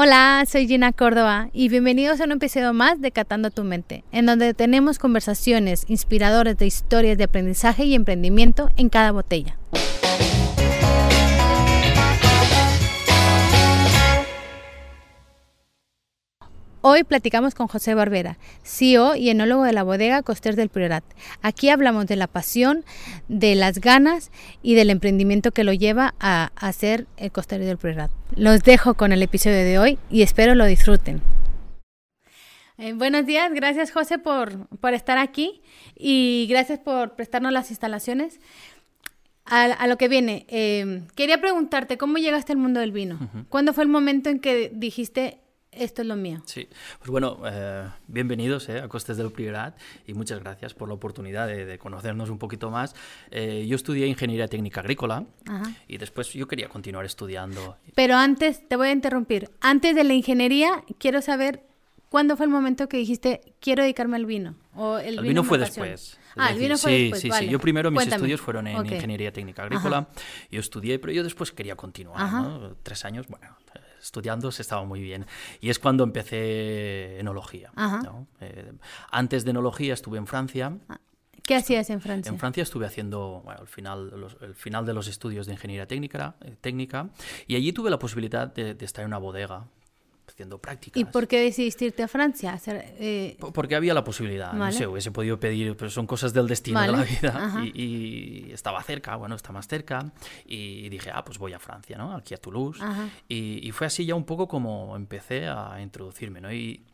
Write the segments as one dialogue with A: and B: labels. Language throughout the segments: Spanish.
A: Hola, soy Gina Córdoba y bienvenidos a un episodio más de Catando tu Mente, en donde tenemos conversaciones inspiradoras de historias de aprendizaje y emprendimiento en cada botella. Hoy platicamos con José Barbera, CEO y enólogo de la bodega Coster del Priorat. Aquí hablamos de la pasión, de las ganas y del emprendimiento que lo lleva a hacer el Coster del Priorat. Los dejo con el episodio de hoy y espero lo disfruten. Eh, buenos días, gracias José por, por, estar aquí y gracias por prestarnos las instalaciones. A, a lo que viene, eh, quería preguntarte, ¿cómo llegaste al mundo del vino? Uh -huh. ¿Cuándo fue el momento en que dijiste, esto es lo mío.
B: Sí, pues bueno, eh, bienvenidos eh, a Costes del Priorat y muchas gracias por la oportunidad de, de conocernos un poquito más. Eh, yo estudié Ingeniería Técnica Agrícola Ajá. y después yo quería continuar estudiando.
A: Pero antes, te voy a interrumpir, antes de la ingeniería quiero saber cuándo fue el momento que dijiste quiero dedicarme al vino. O el,
B: el
A: vino,
B: vino fue después.
A: Ah, el vino fue
B: sí,
A: después.
B: Sí,
A: vale.
B: sí, yo primero mis
A: Cuéntame.
B: estudios fueron en
A: okay.
B: Ingeniería Técnica Agrícola. Ajá. Yo estudié, pero yo después quería continuar, ¿no? Tres años, bueno, estudiando se estaba muy bien. Y es cuando empecé enología. ¿no? Eh, antes de enología estuve en Francia.
A: ¿Qué hacías en Francia?
B: En Francia estuve haciendo bueno, el, final, los, el final de los estudios de ingeniería técnica, eh, técnica y allí tuve la posibilidad de, de estar en una bodega haciendo prácticas.
A: ¿Y por qué decidiste irte a Francia? Hacer, eh...
B: Porque había la posibilidad, vale. no sé, hubiese podido pedir, pero son cosas del destino vale. de la vida. Y, y, estaba cerca, bueno, está más cerca, y dije, ah, pues voy a Francia, ¿no? Aquí a Toulouse. Y, y, fue así ya un poco como empecé a introducirme, ¿no? Y,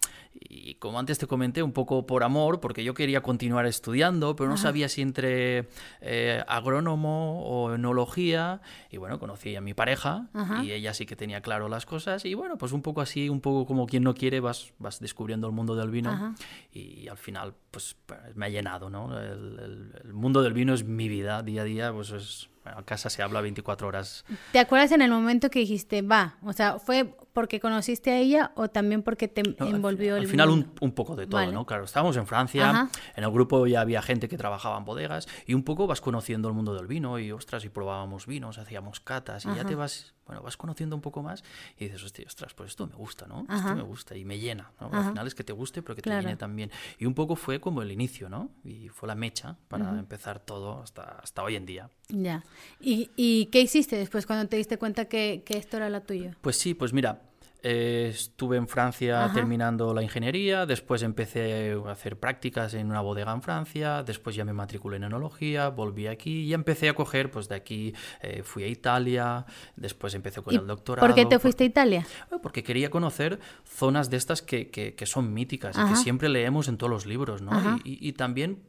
B: y como antes te comenté, un poco por amor, porque yo quería continuar estudiando, pero no Ajá. sabía si entre eh, agrónomo o enología. Y bueno, conocí a mi pareja Ajá. y ella sí que tenía claro las cosas. Y bueno, pues un poco así, un poco como quien no quiere, vas, vas descubriendo el mundo del vino. Ajá. Y al final, pues me ha llenado, ¿no? El, el, el, mundo del vino es mi vida, día a día, pues es. Bueno, en casa se habla 24 horas.
A: ¿Te acuerdas en el momento que dijiste, va? O sea, ¿fue porque conociste a ella o también porque te no, envolvió
B: al, Al final, un, un, poco de todo, vale. ¿no? Claro, estábamos en Francia, Ajá. en el grupo ya había gente que trabajaba en bodegas y un poco vas conociendo el mundo del vino y, ostras, y probábamos vinos, hacíamos catas y Ajá. ya te vas bueno, vas conociendo un poco más y dices, hostia, ostras, pues esto me gusta, ¿no? Ajá. Esto me gusta y me llena, ¿no? Al final es que te guste, pero que te
A: claro.
B: llene también. Y un poco fue como el inicio, ¿no? Y fue la mecha para empezar todo hasta, hasta hoy en día.
A: Ya. ¿Y, ¿Y, qué hiciste después cuando te diste cuenta que, que esto era la tuya?
B: Pues sí, pues mira, eh, estuve en Francia Ajá. terminando la ingeniería, después empecé a hacer prácticas en una bodega en Francia, después ya me matriculé en enología, volví aquí y empecé a coger, pues de aquí eh, fui a Italia, después empecé con el doctorado.
A: ¿Por qué te fuiste a Italia?
B: Porque quería conocer zonas de estas que, que, que son míticas Ajá. y que siempre leemos en todos los libros, ¿no? Y, y, y también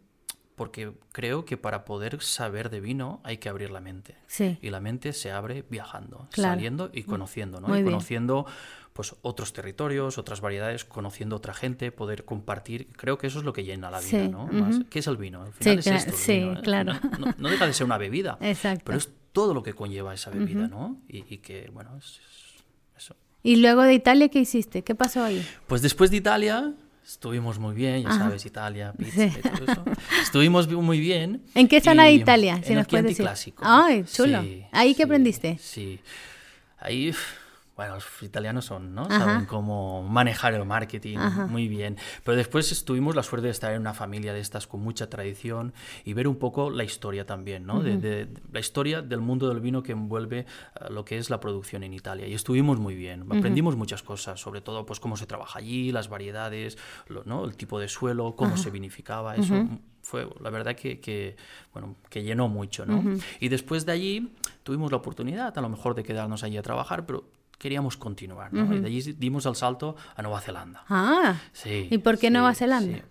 B: porque creo que para poder saber de vino hay que abrir la mente.
A: Sí.
B: Y la mente se abre viajando,
A: claro.
B: saliendo y conociendo, ¿no?
A: Muy
B: y
A: bien.
B: conociendo pues otros territorios, otras variedades, conociendo otra gente, poder compartir. Creo que eso es lo que llena la vida,
A: sí.
B: ¿no?
A: Uh -huh.
B: ¿Qué es el vino? Al final
A: sí,
B: es esto.
A: sí,
B: vino, ¿eh?
A: claro.
B: No, no, deja de ser una bebida,
A: Exacto.
B: pero es todo lo que conlleva esa bebida,
A: uh -huh.
B: ¿no? Y, y, que, bueno, es, es eso.
A: ¿Y luego de Italia qué hiciste? ¿Qué pasó ahí?
B: Pues después de Italia estuvimos muy bien, ya
A: Ajá.
B: sabes, Italia, pizza sí. y todo eso. Estuvimos muy bien.
A: ¿En qué zona de Italia?
B: Si en
A: nos
B: puedes decir. clásico.
A: Ay, chulo.
B: Sí,
A: ¿Ahí
B: sí,
A: qué aprendiste?
B: Sí. Ahí bueno, los italianos son, ¿no? Ajá. Saben cómo manejar el marketing
A: Ajá.
B: muy bien. Pero después tuvimos la suerte de estar en una familia de estas con mucha tradición y ver un poco la historia también, ¿no? Uh -huh. de, de, la historia del mundo del vino que envuelve uh, lo que es la producción en Italia. Y estuvimos muy bien. Aprendimos uh -huh. muchas cosas, sobre todo pues cómo se trabaja allí, las variedades, lo, ¿no? El tipo de suelo, cómo se vinificaba, eso. Fue la verdad que, que, bueno, que llenó mucho, ¿no? Y después de allí tuvimos la oportunidad a lo mejor de quedarnos allí a trabajar, pero queríamos continuar, ¿no? Uh -huh. Y de allí dimos el salto a Nueva Zelanda.
A: Ah,
B: sí.
A: ¿Y por qué
B: sí,
A: Nueva Zelanda?
B: Sí.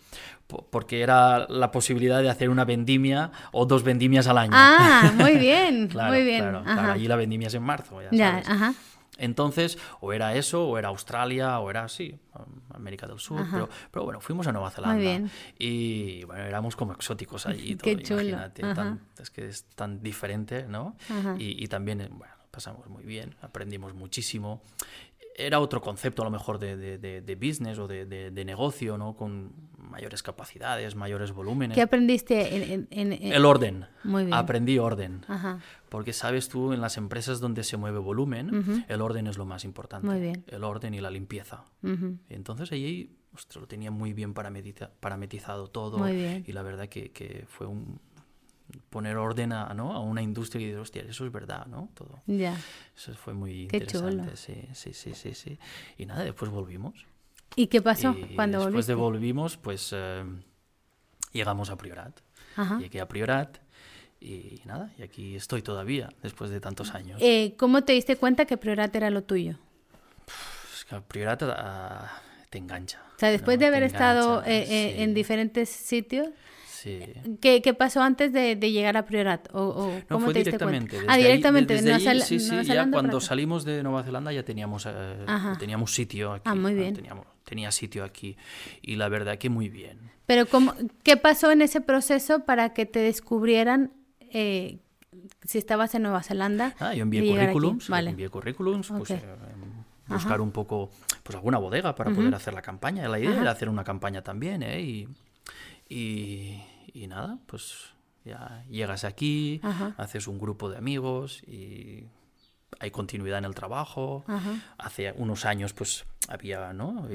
B: Porque era la posibilidad de hacer una vendimia o dos vendimias al año.
A: Ah, muy bien,
B: claro,
A: muy bien.
B: Claro, claro, allí la vendimia es en marzo, ya,
A: ya
B: sabes.
A: Ajá.
B: Entonces, o era eso, o era Australia, o era así, América del Sur. Pero, pero, bueno, fuimos a Nueva Zelanda.
A: Muy bien.
B: Y bueno, éramos como exóticos allí.
A: Qué
B: todo,
A: chulo.
B: Imagínate, tan, es que es tan diferente, ¿no? Y, y, también, bueno, pasamos muy bien, aprendimos muchísimo. era otro concepto a lo mejor de, business o de, negocio, ¿no? Con mayores capacidades, mayores volúmenes.
A: ¿Qué aprendiste en,
B: El orden. Muy bien. Aprendí orden. Porque sabes tú, en las empresas donde se mueve volumen, el orden es lo más importante. Muy bien. El orden y la limpieza. entonces allí lo tenía muy bien parametizado todo. Muy bien. Y la verdad que, que fue un, poner orden a, ¿no? a una industria y decir, hostia, eso es verdad, ¿no? Todo. Ya. Eso fue muy interesante. Sí, sí, sí, sí, sí. Y nada, después volvimos.
A: ¿Y qué pasó cuando
B: después de volvimos, pues eh, llegamos a Priorat. Llegué a Priorat y nada, y aquí estoy todavía, después de tantos años.
A: Eh, ¿Cómo te diste cuenta que Priorat era lo tuyo?
B: Es que Priorat ah, te engancha.
A: O sea, después de haber estado eh, en diferentes sitios, ¿Qué, pasó antes de, llegar a Priorat? ¿O,
B: no, fue directamente.
A: ah, directamente.
B: de Nueva, sí, sí, ya cuando salimos de Nueva Zelanda ya teníamos, eh, teníamos sitio aquí.
A: Ah, muy bien.
B: Teníamos, tenía sitio aquí y la verdad que muy bien.
A: Pero cómo, ¿qué pasó en ese proceso para que te descubrieran eh, si estabas en Nueva Zelanda?
B: Ah, yo envié currículums, vale. envié currículums, pues, eh, buscar un poco, pues alguna bodega para poder hacer la campaña. La idea era hacer una campaña también, ¿eh? Y, y, y nada, pues ya llegas aquí, haces un grupo de amigos y hay continuidad en el trabajo. Hace unos años pues había, ¿no?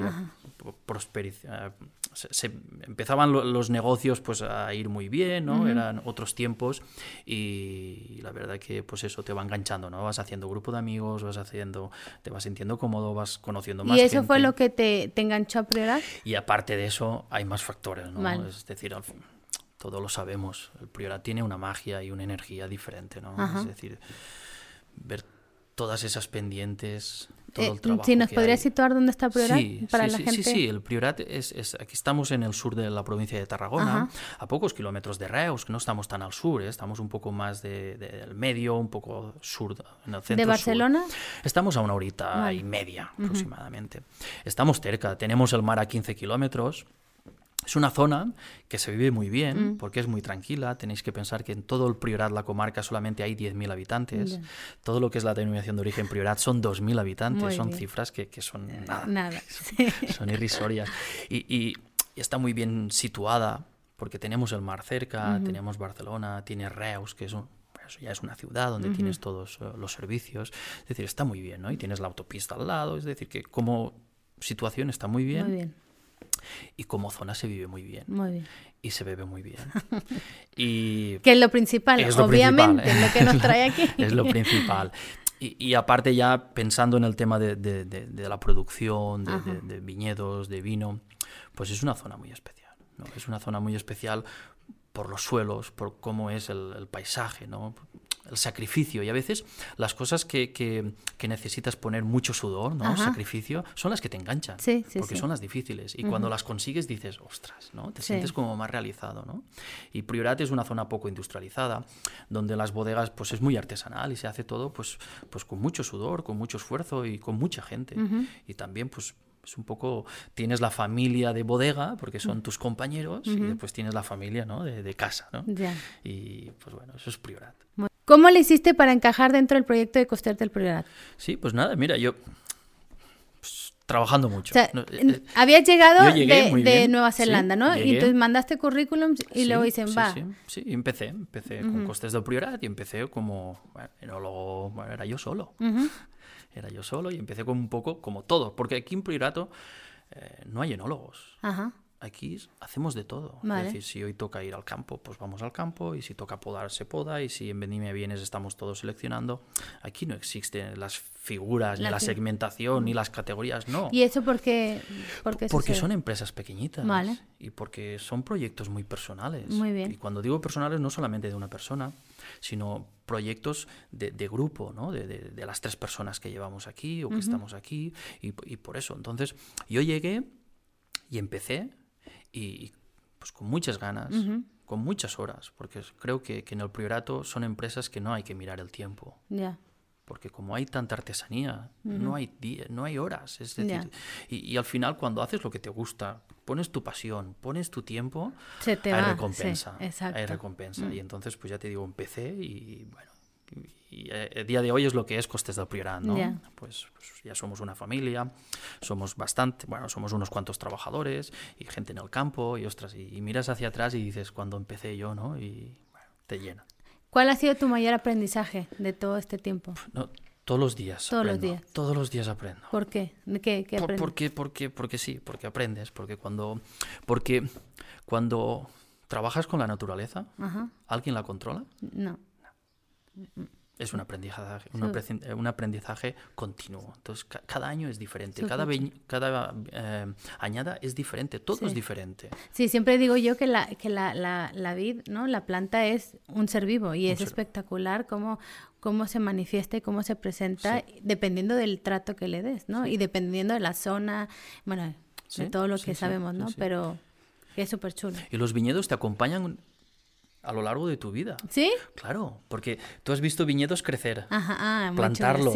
B: prosperidad. Se, empezaban los negocios pues a ir muy bien, ¿no? Eran otros tiempos y la verdad que pues eso te va enganchando, ¿no? Vas haciendo grupo de amigos, vas haciendo, te vas sintiendo cómodo, vas conociendo más
A: ¿Y eso fue lo que te, te enganchó a Priorat?
B: Y aparte de eso hay más factores, ¿no? Es decir, todo lo sabemos, el Priorat tiene una magia y una energía diferente, ¿no? Es decir, ver todas esas pendientes, todo el eh, trabajo.
A: Sí, ¿nos podrías situar dónde está Priorat
B: sí, para sí, la sí, Sí, el Priorat es, es, aquí estamos en el sur de la provincia de Tarragona, a pocos kilómetros de Reus, que no estamos tan al sur, ¿eh? estamos un poco más del de, medio, un poco sur, en el centro
A: ¿De Barcelona?
B: Estamos a una horita y media aproximadamente. Estamos cerca, tenemos el mar a 15 kilómetros, es una zona que se vive muy bien mm. porque es muy tranquila. Tenéis que pensar que en todo el Priorat, la comarca, solamente hay 10.000 habitantes. Todo lo que es la denominación de origen Priorat son 2.000 habitantes. son cifras que, que, son nada. Son, irrisorias. Y, está muy bien situada porque tenemos el mar cerca, tenemos Barcelona, tiene Reus, que es ya es una ciudad donde tienes todos eh, los servicios. Es decir, está muy bien, ¿no? Y tienes la autopista al lado. Es decir, que como situación está muy bien. Muy bien y como zona se vive muy bien. Muy bien. Y se bebe muy bien. y
A: que es lo principal, obviamente, lo que nos trae aquí.
B: es lo principal. Y, aparte ya pensando en el tema de, de, de, la producción, de, viñedos, de vino, pues es una zona muy especial. ¿no? Es una zona muy especial por los suelos, por cómo es el, el paisaje, ¿no? El sacrificio. Y a veces las cosas que, que, necesitas poner mucho sudor, ¿no? Sacrificio, son las que te enganchan. porque son las difíciles. Y cuando las consigues dices, ostras, ¿no? Te sientes como más realizado, ¿no? Y Priorat es una zona poco industrializada, donde las bodegas pues es muy artesanal y se hace todo pues, pues con mucho sudor, con mucho esfuerzo y con mucha gente. Y también pues es un poco, tienes la familia de bodega, porque son tus compañeros, y después tienes la familia ¿no? de, casa. ¿no? Y pues bueno, eso es Priorat.
A: ¿Cómo le hiciste para encajar dentro del proyecto de Coster del Priorat?
B: Sí, pues nada, mira, yo pues, trabajando mucho.
A: O eh, habías llegado de, Nueva Zelanda, ¿no? Y entonces mandaste currículums y luego dicen, va.
B: Sí, sí, empecé, empecé con Costes del Priorat y empecé como bueno, enólogo, bueno, era yo solo. Era yo solo y empecé con un poco como todo, porque aquí en Priorato eh, no hay enólogos. Ajá aquí hacemos de todo. Es decir, si hoy toca ir al campo, pues vamos al campo, y si toca podar, se poda, y si en Vendimia Bienes estamos todos seleccionando, aquí no existen las figuras, ni la segmentación, ni las categorías, no.
A: ¿Y eso por qué?
B: porque son empresas pequeñitas. Y porque son proyectos muy personales.
A: Muy bien.
B: Y cuando digo personales, no solamente de una persona, sino proyectos de, grupo, ¿no? De, las tres personas que llevamos aquí o que estamos aquí, y, y por eso. Entonces, yo llegué y empecé y pues con muchas ganas, con muchas horas, porque creo que, en el priorato son empresas que no hay que mirar el tiempo. Porque como hay tanta artesanía, no, hay no hay horas. Es decir, y, al final cuando haces lo que te gusta, pones tu pasión, pones tu tiempo, hay recompensa. hay recompensa. Y entonces, pues ya te digo, empecé y bueno, y el eh, día de hoy es lo que es Costes del Priorat, ¿no? Pues, pues, ya somos una familia, somos bastante, bueno, somos unos cuantos trabajadores y gente en el campo y ostras, y, miras hacia atrás y dices, cuando empecé yo, ¿no? Y te llena.
A: ¿Cuál ha sido tu mayor aprendizaje de todo este tiempo?
B: No, todos los días.
A: Todos los días.
B: Todos los días aprendo.
A: ¿Por qué? ¿Qué, qué aprendes?
B: porque, porque, porque sí, porque aprendes, porque cuando, porque cuando trabajas con la naturaleza, ¿alguien la controla?
A: No.
B: Es un aprendizaje, un, aprendizaje, continuo. Entonces, cada año es diferente, cada, cada eh, añada es diferente, todo es diferente.
A: Sí, siempre digo yo que la, que la, la, la vid, ¿no? la planta es un ser vivo y es espectacular cómo, cómo se manifiesta y cómo se presenta dependiendo del trato que le des, ¿no? Y dependiendo de la zona, bueno, de todo lo que sabemos, ¿no? Pero es súper chulo.
B: Y los viñedos te acompañan a lo largo de tu vida.
A: ¿Sí?
B: Claro, porque tú has visto viñedos crecer,
A: Ajá, ah,
B: plantarlos,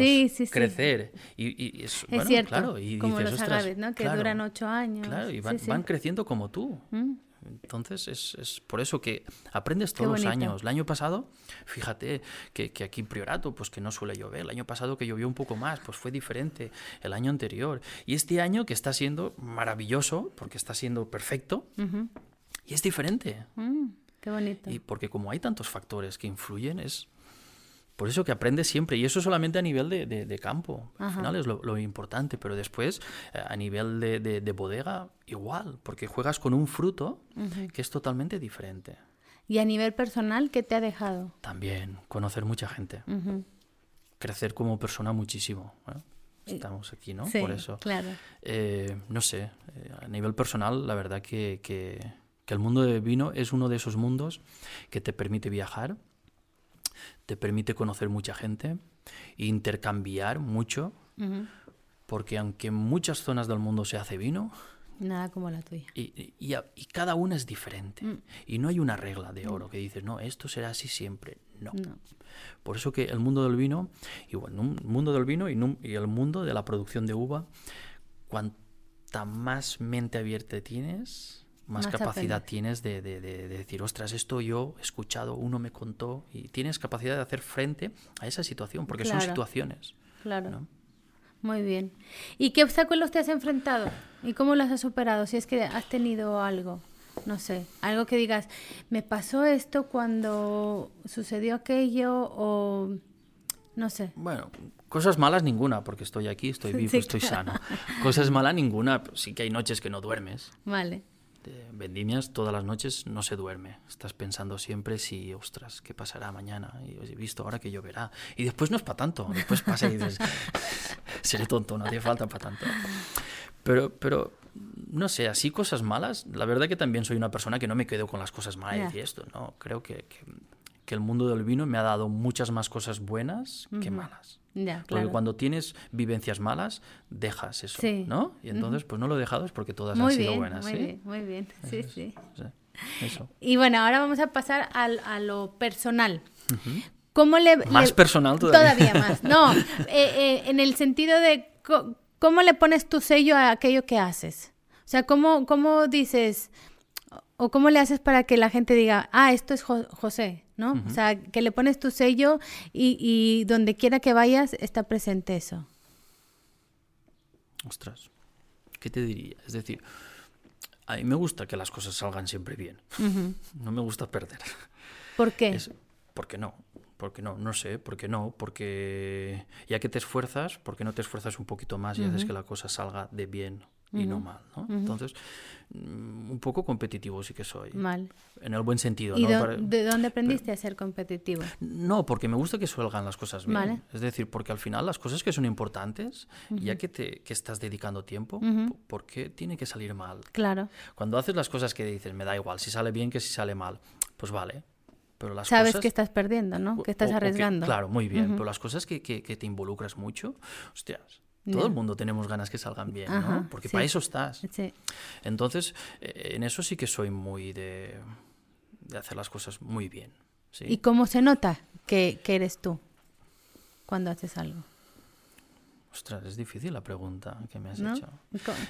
B: crecer. Y, es,
A: cierto, claro, y como los agaves, ¿no? Que duran ocho años.
B: Claro, y van, creciendo como tú. Mm. Entonces es, es, por eso que aprendes todos los años. El año pasado, fíjate que, que, aquí en Priorato, pues que no suele llover. El año pasado que llovió un poco más, pues fue diferente. El año anterior. Y este año que está siendo maravilloso, porque está siendo perfecto, y es diferente.
A: Mm. Qué bonito.
B: Y porque como hay tantos factores que influyen, es por eso que aprendes siempre. Y eso solamente a nivel de, de, campo. Al final es lo, importante. Pero después, eh, a nivel de, de, bodega, igual. Porque juegas con un fruto que es totalmente diferente.
A: ¿Y a nivel personal qué te ha dejado?
B: También, conocer mucha gente. Crecer como persona muchísimo. ¿eh? Estamos aquí, ¿no?
A: Sí,
B: Por eso.
A: Claro.
B: Eh, no sé, a nivel personal, la verdad que, que que el mundo del vino es uno de esos mundos que te permite viajar, te permite conocer mucha gente, intercambiar mucho, porque aunque en muchas zonas del mundo se hace vino,
A: Nada como la tuya.
B: Y, y, cada una es diferente. Mm. Y no hay una regla de oro que dices, no, esto será así siempre. No. Por eso que el mundo del vino, y bueno, un mundo del vino y, y, el mundo de la producción de uva, cuanta más mente abierta tienes, más, capacidad tienes de, de, decir, ostras, esto yo he escuchado, uno me contó, y tienes capacidad de hacer frente a esa situación, porque son situaciones.
A: Claro. Muy bien. ¿Y qué obstáculos te has enfrentado? ¿Y cómo los has superado? Si es que has tenido algo, no sé, algo que digas, me pasó esto cuando sucedió aquello o no sé.
B: Bueno, cosas malas ninguna, porque estoy aquí, estoy vivo, estoy sano. Cosas malas ninguna, sí que hay noches que no duermes.
A: Vale
B: vendimias todas las noches no se duerme. Estás pensando siempre si, ostras, ¿qué pasará mañana? Y he visto ahora que lloverá. Y después no es para tanto. Después pasa y dices, seré tonto, no hace falta para tanto. Pero, pero, no sé, así cosas malas. La verdad que también soy una persona que no me quedo con las cosas malas y esto, ¿no? Creo que, que, el mundo del vino me ha dado muchas más cosas buenas que malas. Porque cuando tienes vivencias malas, dejas eso, ¿no? Y entonces, pues no lo he dejado es porque todas han sido buenas.
A: Muy
B: ¿sí?
A: bien, muy bien. Sí, sí. Y bueno, ahora vamos a pasar a, lo personal. ¿Cómo le,
B: más personal todavía.
A: Todavía más. No, eh, eh, en el sentido de cómo le pones tu sello a aquello que haces. O sea, ¿cómo, cómo dices o cómo le haces para que la gente diga, ah, esto es José? ¿no? O sea, que le pones tu sello y, y, donde quiera que vayas está presente eso.
B: Ostras, ¿qué te diría? Es decir, a mí me gusta que las cosas salgan siempre bien. No me gusta perder.
A: ¿Por qué?
B: Es, porque no, porque no, no sé, porque no, porque ya que te esfuerzas, ¿por qué no te esfuerzas un poquito más y haces que la cosa salga de bien y no mal, ¿no? Entonces, mm, un poco competitivo sí que soy.
A: Mal.
B: En el buen sentido.
A: ¿Y de dónde aprendiste a ser competitivo?
B: No, porque me gusta que salgan las cosas bien. Es decir, porque al final las cosas que son importantes, ya que, te, que estás dedicando tiempo, ¿por qué tiene que salir mal?
A: Claro.
B: Cuando haces las cosas que dices, me da igual, si sale bien que si sale mal, pues vale. Pero las
A: Sabes que estás perdiendo, ¿no? Que estás arriesgando.
B: claro, muy bien. Pero las cosas que, que, que te involucras mucho, hostias, todo el mundo tenemos ganas que salgan bien, ¿no? Porque para eso estás. Entonces, eh, en eso sí que soy muy de, de hacer las cosas muy bien.
A: ¿Y cómo se nota que, que, eres tú cuando haces algo?
B: Ostras, es difícil la pregunta que me has hecho.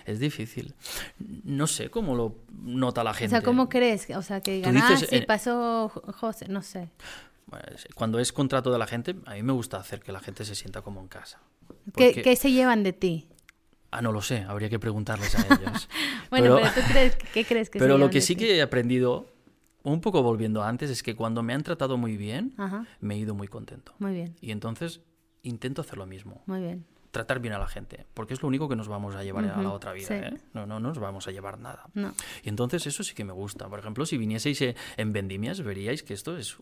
B: Es difícil. No sé cómo lo nota la gente.
A: O sea, ¿cómo crees? O sea, que digan, ah, sí, pasó José, no sé.
B: Cuando es contrato de la gente, a mí me gusta hacer que la gente se sienta como en casa.
A: ¿Qué, se llevan de ti?
B: Ah, no lo sé, habría que preguntarles a ellos.
A: bueno, pero, ¿tú crees, qué crees que
B: Pero lo que sí que he aprendido, un poco volviendo antes, es que cuando me han tratado muy bien, me he ido muy contento.
A: Muy bien.
B: Y entonces intento hacer lo mismo.
A: Muy bien
B: tratar bien a la gente, porque es lo único que nos vamos a llevar a la otra vida. ¿eh? No, no, nos vamos a llevar nada. Y entonces eso sí que me gusta. Por ejemplo, si vinieseis eh, en vendimias, veríais que esto es,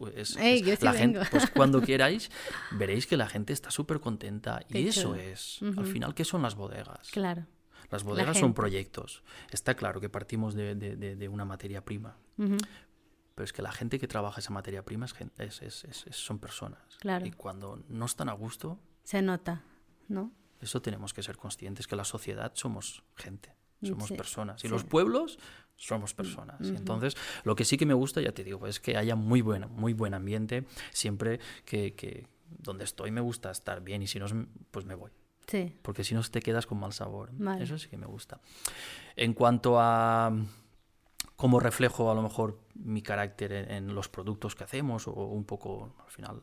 A: la
B: gente. Pues cuando queráis, veréis que la gente está súper contenta. y eso es, al final, ¿qué son las bodegas?
A: Claro.
B: Las bodegas son proyectos. Está claro que partimos de, una materia prima. Pero es que la gente que trabaja esa materia prima es, son personas.
A: Claro.
B: Y cuando no están a gusto...
A: Se nota, ¿no?
B: Eso tenemos que ser conscientes, que la sociedad somos gente, somos personas. Y los pueblos somos personas. entonces, lo que sí que me gusta, ya te digo, es que haya muy, buena, muy buen ambiente. Siempre que, donde estoy me gusta estar bien y si no, pues me voy.
A: Sí.
B: Porque si no te quedas con mal sabor. Eso sí que me gusta. En cuanto a cómo reflejo a lo mejor mi carácter en los productos que hacemos o un poco al final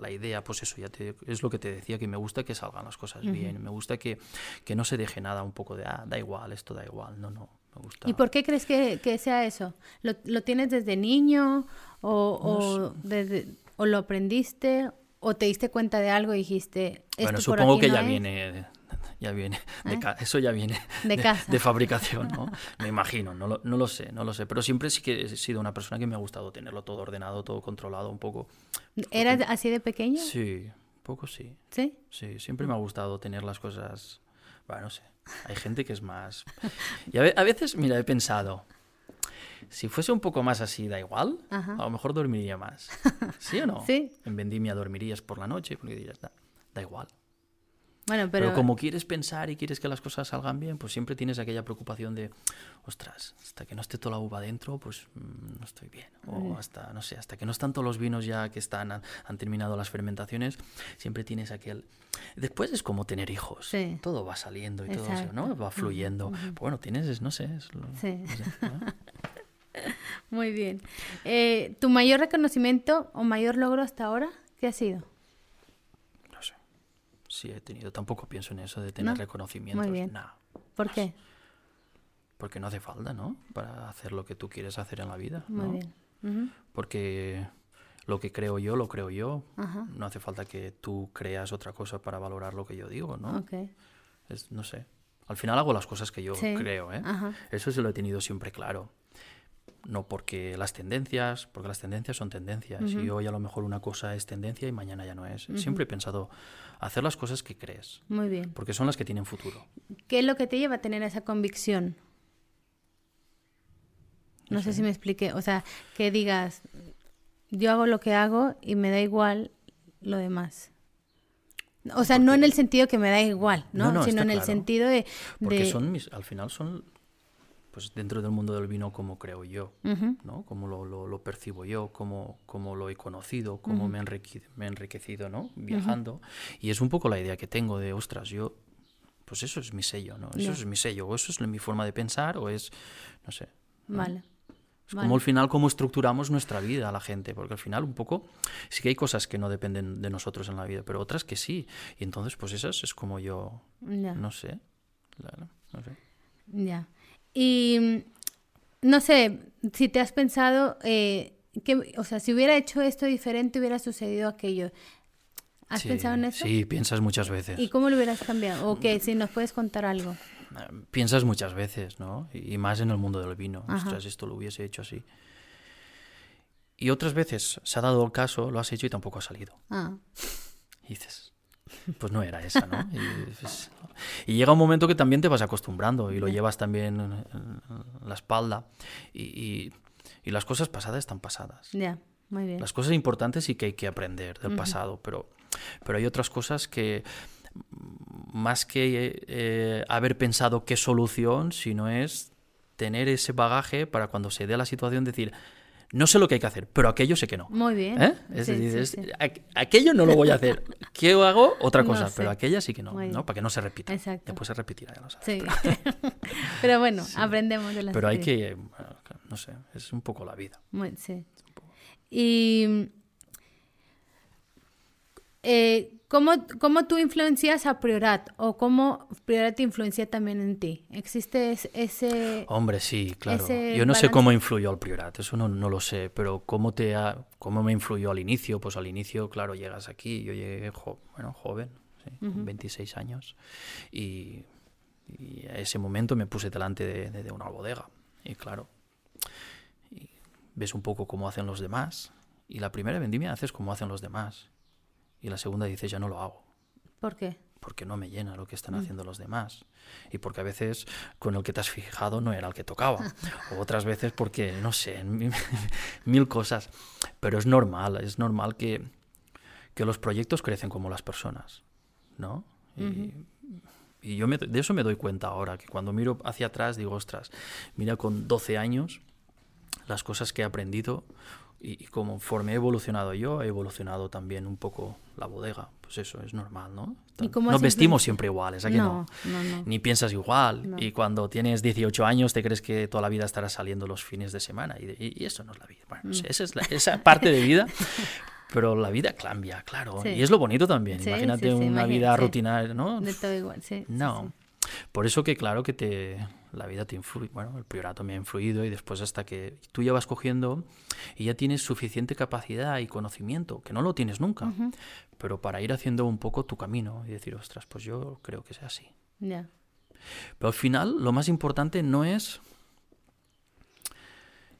B: la idea, pues eso, ya te, es lo que te decía, que me gusta que salgan las cosas bien, me gusta que, que, no se deje nada un poco de, ah, da igual, esto da igual, no, no, me gusta.
A: ¿Y por qué crees que, que sea eso? ¿Lo, ¿Lo, tienes desde niño o, o, desde, o lo aprendiste o te diste cuenta de algo y dijiste...
B: Bueno, supongo que ya viene ya viene, de ¿Eh? eso ya viene
A: de,
B: de, fabricación, ¿no? Me imagino, no lo, no lo, sé, no lo sé, pero siempre sí que he sido una persona que me ha gustado tenerlo todo ordenado, todo controlado, un poco.
A: ¿Eras así de pequeño?
B: Sí, un poco sí.
A: ¿Sí?
B: Sí, siempre me ha gustado tener las cosas, bueno, no sé, hay gente que es más... Y a, veces, mira, he pensado, si fuese un poco más así, da igual, a lo mejor dormiría más. ¿Sí o no?
A: Sí.
B: En vendimia dormirías por la noche, porque dirías, da igual
A: pero...
B: como quieres pensar y quieres que las cosas salgan bien, pues siempre tienes aquella preocupación de, ostras, hasta que no esté toda la uva dentro, pues mm, no estoy bien. O hasta, no sé, hasta que no están todos los vinos ya que están, han, terminado las fermentaciones, siempre tienes aquel... Después es como tener hijos. Todo va saliendo y todo eso, ¿no? Va fluyendo. Bueno, tienes, no sé.
A: sí. Muy bien. Eh, ¿Tu mayor reconocimiento o mayor logro hasta ahora? ¿Qué ha sido?
B: Sí he tenido. Tampoco pienso en eso de tener reconocimientos.
A: Muy bien. ¿Por qué?
B: Porque no hace falta, ¿no? Para hacer lo que tú quieres hacer en la vida.
A: Muy bien.
B: Porque lo que creo yo, lo creo yo. No hace falta que tú creas otra cosa para valorar lo que yo digo, ¿no? Es, no sé. Al final hago las cosas que yo creo, ¿eh? Eso se lo he tenido siempre claro no porque las tendencias, porque las tendencias son tendencias y hoy a lo mejor una cosa es tendencia y mañana ya no es. Siempre he pensado hacer las cosas que crees.
A: Muy bien.
B: Porque son las que tienen futuro.
A: ¿Qué es lo que te lleva a tener esa convicción? No, sé. si me expliqué. O sea, que digas, yo hago lo que hago y me da igual lo demás. O sea, no en el sentido que me da igual, ¿no? Sino en el sentido de...
B: Porque son mis, al final son pues dentro del mundo del vino como creo yo, ¿no? Como lo, lo, percibo yo, como, como lo he conocido, como me, he enriquecido, ¿no? Viajando. Y es un poco la idea que tengo de, ostras, yo, pues eso es mi sello, ¿no? Eso es mi sello, o eso es mi forma de pensar, o es, no sé.
A: Vale.
B: Es como al final cómo estructuramos nuestra vida a la gente, porque al final un poco sí que hay cosas que no dependen de nosotros en la vida, pero otras que sí. Y entonces pues esas es como yo, no sé, no sé.
A: Ya. Y no sé, si te has pensado eh, que, o sea, si hubiera hecho esto diferente, hubiera sucedido aquello. ¿Has pensado en eso?
B: Sí, piensas muchas veces.
A: ¿Y cómo lo hubieras cambiado? O que si nos puedes contar algo.
B: Eh, piensas muchas veces, ¿no? Y más en el mundo del vino. Ostras, esto lo hubiese hecho así. Y otras veces se ha dado el caso, lo has hecho y tampoco ha salido.
A: Ah.
B: Y dices, pues no era esa, ¿no? Pues, y, llega un momento que también te vas acostumbrando y lo llevas también en, la espalda y, las cosas pasadas están pasadas.
A: Ya, muy bien.
B: Las cosas importantes sí que hay que aprender del pasado, pero, pero hay otras cosas que más que eh, haber pensado qué solución, sino es tener ese bagaje para cuando se dé la situación decir, no sé lo que hay que hacer, pero aquello sé que no.
A: Muy bien.
B: ¿Eh? Es decir, aquello no lo voy a hacer. ¿Qué hago? Otra cosa, pero aquella sí que no, ¿no? Para que no se repita.
A: Exacto.
B: Después se repetirá, ya lo sabes.
A: Sí. Pero, bueno, aprendemos de las
B: Pero hay que, no sé, es un poco la vida.
A: sí. Y Eh, ¿cómo, ¿cómo, tú influencias a Priorat o cómo Priorat influencia también en ti? ¿Existe ese...
B: Hombre, sí, claro. Yo no sé cómo influyó al Priorat, eso no, no lo sé, pero ¿cómo, te ¿cómo me influyó al inicio? Pues al inicio, claro, llegas aquí, yo llegué bueno, joven, sí, 26 años, y, y, a ese momento me puse delante de, de, una bodega, y claro, y ves un poco cómo hacen los demás, y la primera vendimia haces como hacen los demás y la segunda dices, ya no lo hago.
A: ¿Por qué?
B: Porque no me llena lo que están mm. haciendo los demás. Y porque a veces con el que te has fijado no era el que tocaba. o otras veces porque, no sé, mil cosas. Pero es normal, es normal que, que los proyectos crecen como las personas. ¿No? Y, y yo de eso me doy cuenta ahora, que cuando miro hacia atrás digo, ostras, mira con 12 años las cosas que he aprendido y, conforme he evolucionado yo, he evolucionado también un poco la bodega. Pues eso, es normal, ¿no? no vestimos siempre iguales, aquí no, Ni piensas igual. Y cuando tienes 18 años te crees que toda la vida estarás saliendo los fines de semana. Y, eso no es la vida. Bueno, mm. esa es esa parte de vida. Pero la vida cambia, claro. Y es lo bonito también. Imagínate una vida rutinaria, ¿no?
A: De todo igual, sí.
B: No. Por eso que claro que te la vida te influye, bueno, el priorato me ha influido y después hasta que tú ya vas cogiendo y ya tienes suficiente capacidad y conocimiento, que no lo tienes nunca, pero para ir haciendo un poco tu camino y decir, ostras, pues yo creo que sea así.
A: Ya.
B: Pero al final lo más importante no es...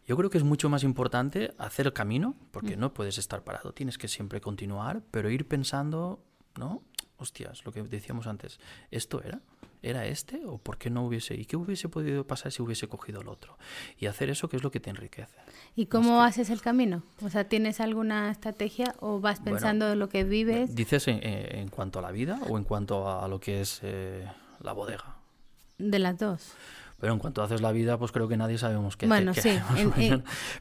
B: Yo creo que es mucho más importante hacer el camino, porque no puedes estar parado, tienes que siempre continuar, pero ir pensando, ¿no? Hostias, lo que decíamos antes, ¿esto era? ¿Era este? ¿O por qué no hubiese? ¿Y qué hubiese podido pasar si hubiese cogido el otro? Y hacer eso que es lo que te enriquece.
A: ¿Y cómo haces el camino? O sea, ¿tienes alguna estrategia o vas pensando en lo que vives?
B: ¿Dices en, cuanto a la vida o en cuanto a lo que es eh, la bodega?
A: De las dos.
B: Pero en cuanto haces la vida, pues creo que nadie sabemos qué
A: Bueno, sí.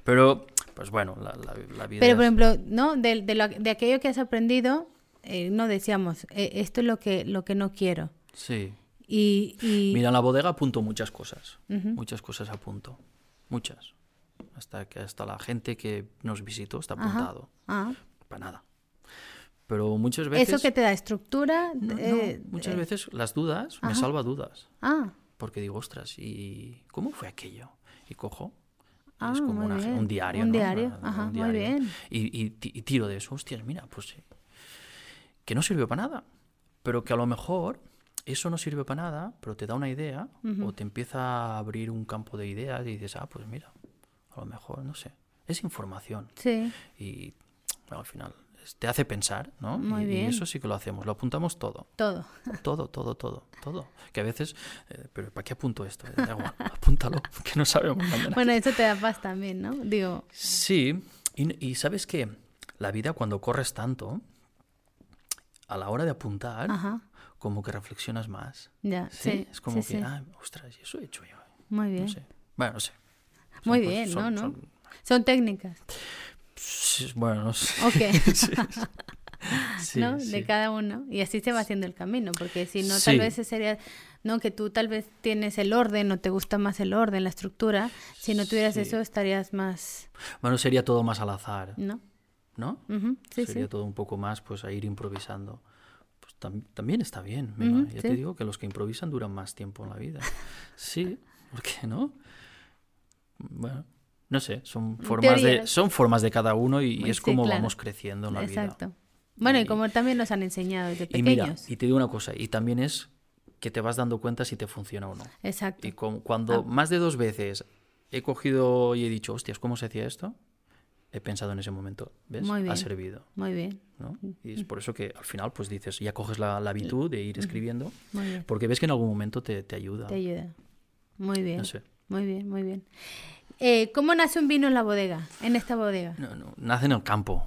B: Pero, pues bueno, la, la, vida.
A: Pero, por ejemplo, ¿no? De, de, aquello que has aprendido, eh, no decíamos, eh, esto es lo que, lo que no quiero.
B: Sí.
A: Y,
B: Mira, en la bodega apunto muchas cosas, muchas cosas apunto, muchas. Hasta que hasta la gente que nos visitó está apuntado. Ah. Para nada. Pero muchas veces...
A: ¿Eso que te da estructura?
B: Eh, muchas veces las dudas, me salva dudas.
A: Ah.
B: Porque digo, ostras, ¿y cómo fue aquello? Y cojo
A: Ah, es como
B: un diario.
A: Un diario, Ajá, muy bien.
B: Y, y, tiro de eso, hostias, mira, pues que no sirvió para nada, pero que a lo mejor eso no sirve para nada, pero te da una idea o te empieza a abrir un campo de ideas y dices, ah, pues mira, a lo mejor, no sé, es información.
A: Sí.
B: Y al final te hace pensar, ¿no?
A: Muy
B: y,
A: bien.
B: y, eso sí que lo hacemos, lo apuntamos todo.
A: Todo.
B: Todo, todo, todo, todo. Que a veces, eh, pero ¿para qué apunto esto? apúntalo, que no sabemos.
A: Bueno, eso te da paz también, ¿no? Digo.
B: Sí, y, y sabes que la vida cuando corres tanto, a la hora de apuntar, Ajá como que reflexionas más.
A: Ya, sí.
B: es como que, ah, ostras, eso he hecho yo.
A: Muy bien.
B: No sé. Bueno, no sé.
A: Muy bien, ¿no? ¿no? Son, técnicas.
B: bueno, no sé.
A: Ok. ¿no? De cada uno. Y así se va haciendo el camino, porque si no, tal vez sería, no, que tú tal vez tienes el orden o te gusta más el orden, la estructura. Si no tuvieras eso, estarías más...
B: Bueno, sería todo más al azar.
A: ¿No?
B: ¿No?
A: sí,
B: sería todo un poco más, pues, a ir improvisando también está bien. ya te digo que los que improvisan duran más tiempo en la vida. Sí, ¿por qué no? Bueno, no sé, son formas, de, son formas de cada uno y, es como vamos creciendo en la vida. Exacto.
A: Bueno, y, como también nos han enseñado desde pequeños.
B: Y mira, y te digo una cosa, y también es que te vas dando cuenta si te funciona o no.
A: Exacto.
B: Y cuando ah. más de dos veces he cogido y he dicho, hostias, ¿cómo se hacía esto? He pensado en ese momento, ¿ves? Ha servido.
A: Muy bien.
B: ¿no? Y es por eso que al final pues dices, ya coges la, la habitud de ir escribiendo, porque ves que en algún momento te, te, ayuda.
A: Te ayuda. Muy bien. No sé. Muy bien, muy bien. Eh, ¿Cómo nace un vino en la bodega, en esta bodega?
B: No, no, nace en el campo.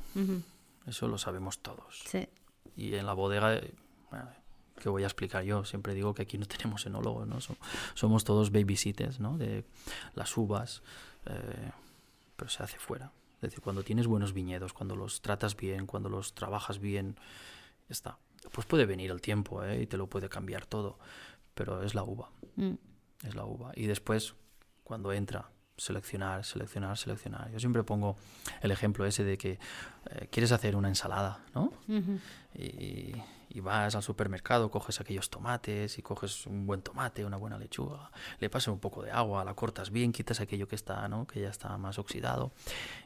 B: Eso lo sabemos todos.
A: Sí.
B: Y en la bodega, bueno, ¿qué voy a explicar yo? Siempre digo que aquí no tenemos enólogos, ¿no? Somos todos babysitters, ¿no? De las uvas, eh, pero se hace fuera. Es decir, cuando tienes buenos viñedos, cuando los tratas bien, cuando los trabajas bien, está. Pues puede venir el tiempo ¿eh? y te lo puede cambiar todo, pero es la uva. Mm. Es la uva. Y después, cuando entra seleccionar, seleccionar, seleccionar. Yo siempre pongo el ejemplo ese de que eh, quieres hacer una ensalada, ¿no? Y, vas al supermercado, coges aquellos tomates y coges un buen tomate, una buena lechuga, le pasas un poco de agua, la cortas bien, quitas aquello que está, ¿no? Que ya está más oxidado.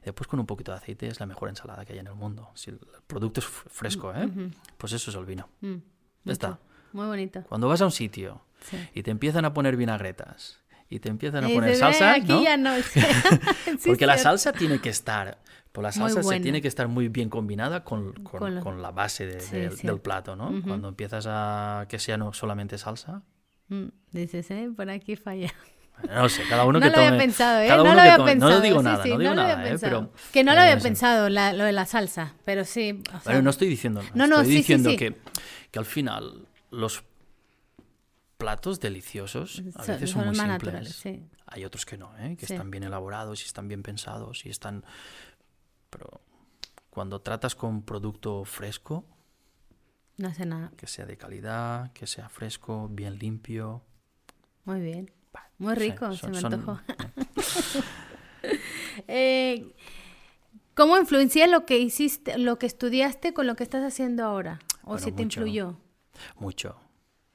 B: después con un poquito de aceite es la mejor ensalada que hay en el mundo. Si el producto es fresco, ¿eh? Pues eso es el vino. Mm. Ya está.
A: Muy bonito.
B: Cuando vas a un sitio y te empiezan a poner vinagretas y te empiezan a poner salsa, ¿no? Porque la salsa tiene que estar, pues la salsa se tiene que estar muy bien combinada con, con, la base del plato, ¿no? Cuando empiezas a que sea no solamente salsa.
A: Mm, dices, ¿eh? Por aquí falla.
B: No sé, cada uno
A: no
B: que tome.
A: Lo había pensado, ¿eh? no lo había pensado.
B: No digo nada, no digo nada, ¿eh? Pero,
A: que no lo había pensado, la, lo de la salsa, pero sí.
B: O no estoy diciendo. No, no, estoy diciendo que, que al final los platos deliciosos a veces son, muy simples. Hay otros que no, ¿eh? que están bien elaborados y están bien pensados y están... Pero cuando tratas con producto fresco...
A: No hace nada.
B: Que sea de calidad, que sea fresco, bien limpio.
A: Muy bien. Muy rico, se me antojó. Eh, ¿Cómo influencia lo que hiciste, lo que estudiaste con lo que estás haciendo ahora? ¿O si te influyó?
B: Mucho,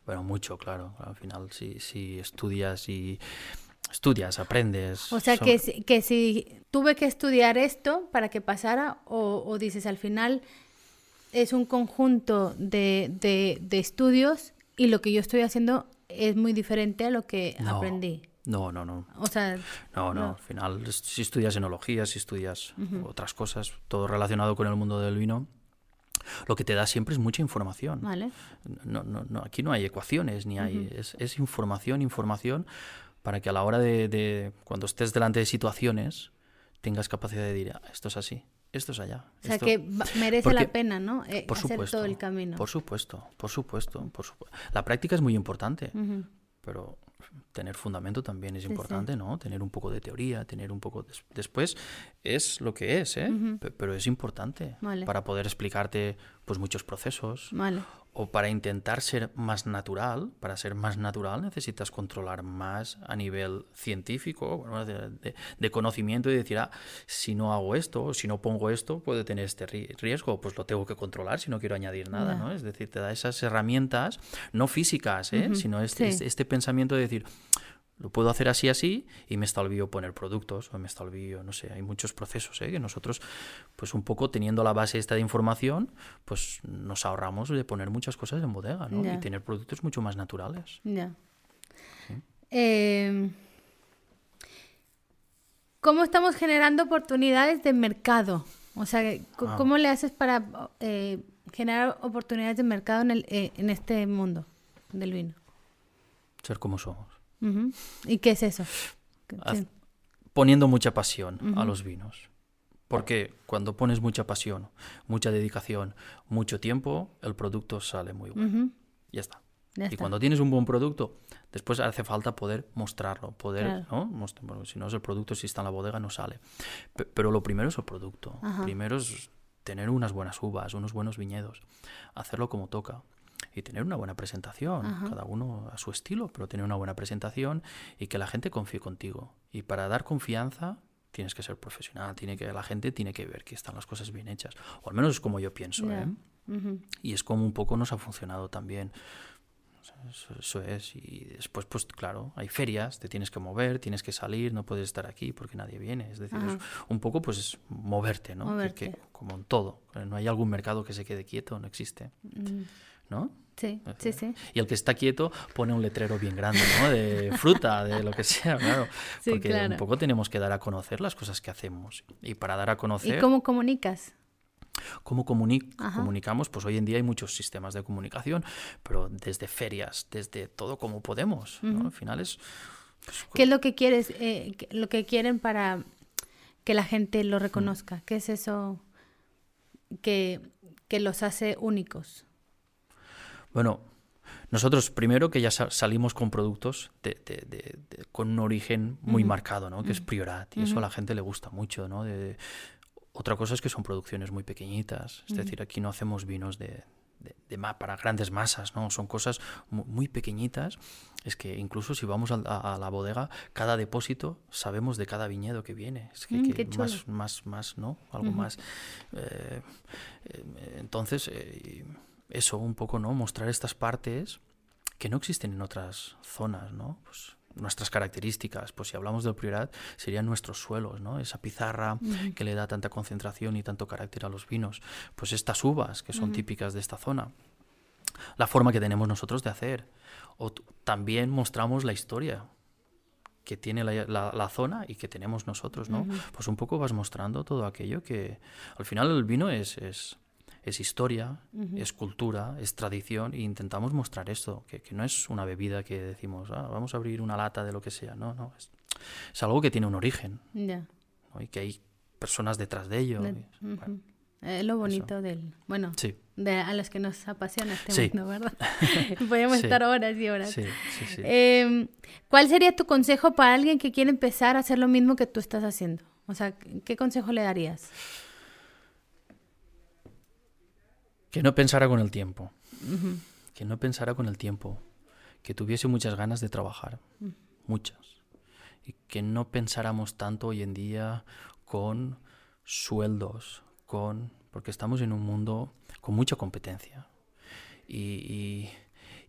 B: bueno, mucho, claro. Al final, si, si estudias y estudias, aprendes.
A: O sea, que, que si tuve que estudiar esto para que pasara, o, dices al final es un conjunto de, de, estudios y lo que yo estoy haciendo es muy diferente a lo que aprendí.
B: No, no, no.
A: O sea,
B: no, no, Al final, si estudias enología, si estudias otras cosas, todo relacionado con el mundo del vino, lo que te da siempre es mucha información. No, no, no, aquí no hay ecuaciones, ni hay. es, información, información, para que a la hora de, cuando estés delante de situaciones, tengas capacidad de decir, ah, esto es así, esto es allá.
A: O sea, que merece la pena, ¿no? Eh, por hacer todo el camino.
B: Por supuesto, por supuesto, por supuesto. La práctica es muy importante, pero tener fundamento también es importante, ¿no? Tener un poco de teoría, tener un poco... Después es lo que es, ¿eh? Pero es importante para poder explicarte pues muchos procesos.
A: Vale
B: o para intentar ser más natural, para ser más natural necesitas controlar más a nivel científico, de, conocimiento y decir, ah, si no hago esto, si no pongo esto, puede tener este riesgo, pues lo tengo que controlar si no quiero añadir nada, ¿no? Es decir, te da esas herramientas, no físicas, ¿eh? sino este, este, este pensamiento de decir, lo puedo hacer así, así, y me está olvido poner productos, o me está olvido, no sé, hay muchos procesos, ¿eh? que nosotros, pues un poco teniendo la base esta de información, pues nos ahorramos de poner muchas cosas en bodega, ¿no? Y tener productos mucho más naturales.
A: Ya. Em, ¿Cómo estamos generando oportunidades de mercado? O sea, ah. ¿cómo le haces para eh, generar oportunidades de mercado en, el, eh, en este mundo del vino?
B: Ser como somos.
A: ¿Y qué es eso?
B: Poniendo mucha pasión a los vinos. Porque cuando pones mucha pasión, mucha dedicación, mucho tiempo, el producto sale muy bueno. Ya está. y cuando tienes un buen producto, después hace falta poder mostrarlo, poder, ¿no? si no es el producto, si está en la bodega, no sale. pero lo primero es el producto. Primero es tener unas buenas uvas, unos buenos viñedos, hacerlo como toca y tener una buena presentación, cada uno a su estilo, pero tener una buena presentación y que la gente confíe contigo. Y para dar confianza tienes que ser profesional, tiene que la gente tiene que ver que están las cosas bien hechas, o al menos es como yo pienso, ¿eh? Y es como un poco nos ha funcionado también. Eso, es. Y después, pues claro, hay ferias, te tienes que mover, tienes que salir, no puedes estar aquí porque nadie viene. Es decir, un poco pues es moverte, ¿no? como en todo. No hay algún mercado que se quede quieto, no existe. Mm. ¿No?
A: Sí, sí, sí.
B: Y el que está quieto pone un letrero bien grande, ¿no? De fruta, de lo que sea, claro. Porque un poco tenemos que dar a conocer las cosas que hacemos. Y para dar a conocer...
A: ¿Y cómo comunicas?
B: ¿Cómo comunicamos? Pues hoy en día hay muchos sistemas de comunicación, pero desde ferias, desde todo como podemos. ¿no? Al final es...
A: Pues, ¿Qué es lo que quieres, eh, lo que quieren para que la gente lo reconozca? ¿Qué es eso que, que los hace únicos?
B: Bueno, nosotros primero que ya salimos con productos con un origen muy marcado, ¿no? Que es Priorat. Y eso a la gente le gusta mucho, ¿no? otra cosa es que son producciones muy pequeñitas. Es decir, aquí no hacemos vinos de, de, para grandes masas, ¿no? Son cosas muy pequeñitas. Es que incluso si vamos a, la bodega, cada depósito sabemos de cada viñedo que viene. Es que,
A: mm,
B: más, más, más, ¿no? Algo más. Eh, eh, entonces, eh, eso, un poco, ¿no? Mostrar estas partes que no existen en otras zonas, ¿no? Pues nuestras características, pues si hablamos del priorat, serían nuestros suelos, ¿no? Esa pizarra que le da tanta concentración y tanto carácter a los vinos, pues estas uvas que son típicas de esta zona, la forma que tenemos nosotros de hacer, o también mostramos la historia que tiene la, zona y que tenemos nosotros, ¿no? Pues un poco vas mostrando todo aquello que al final el vino es, es es historia, es cultura, es tradición, e intentamos mostrar esto, que, no es una bebida que decimos, ah, vamos a abrir una lata de lo que sea, no, no, es, algo que tiene un origen y que hay personas detrás de ello.
A: Es lo bonito del, bueno, de, a los que nos apasiona este mundo, ¿verdad? Podemos estar horas y horas. Eh, ¿Cuál sería tu consejo para alguien que quiere empezar a hacer lo mismo que tú estás haciendo? O sea, ¿qué consejo le darías?
B: Que no pensara con el tiempo. Que no pensara con el tiempo. Que tuviese muchas ganas de trabajar. Mm. Muchas. Y que no pensáramos tanto hoy en día con sueldos, con. porque estamos en un mundo con mucha competencia. Y,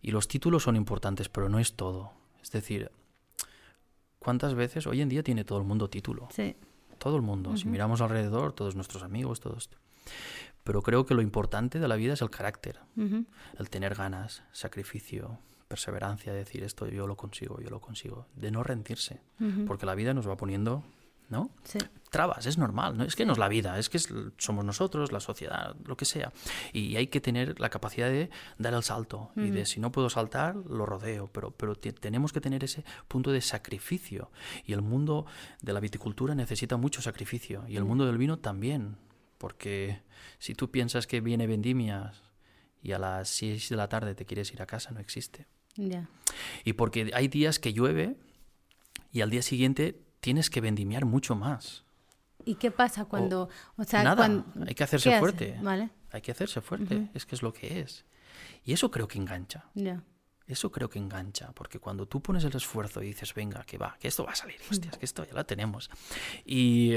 B: y, los títulos son importantes, pero no es todo. Es decir, ¿cuántas veces hoy en día tiene todo el mundo título?
A: Sí.
B: Todo el mundo. Si miramos alrededor, todos nuestros amigos, todos. Pero creo que lo importante de la vida es el carácter, el tener ganas, sacrificio, perseverancia, decir esto yo lo consigo, yo lo consigo, de no rendirse, porque la vida nos va poniendo, ¿no? Trabas, es normal, no es que no es la vida, es que somos nosotros, la sociedad, lo que sea. Y hay que tener la capacidad de dar el salto. Y de si no puedo saltar, lo rodeo, pero, pero tenemos que tener ese punto de sacrificio. Y el mundo de la viticultura necesita mucho sacrificio. Y el mundo del vino también porque si tú piensas que viene vendimias y a las 6 de la tarde te quieres ir a casa, no existe. Y porque hay días que llueve y al día siguiente tienes que vendimiar mucho más.
A: ¿Y qué pasa cuando... O, sea,
B: nada, hay que hacerse fuerte. Vale. Hay que hacerse fuerte, es que es lo que es. Y eso creo que engancha. Eso creo que engancha, porque cuando tú pones el esfuerzo y dices, venga, que va, que esto va a salir, hostias, que esto ya lo tenemos. Y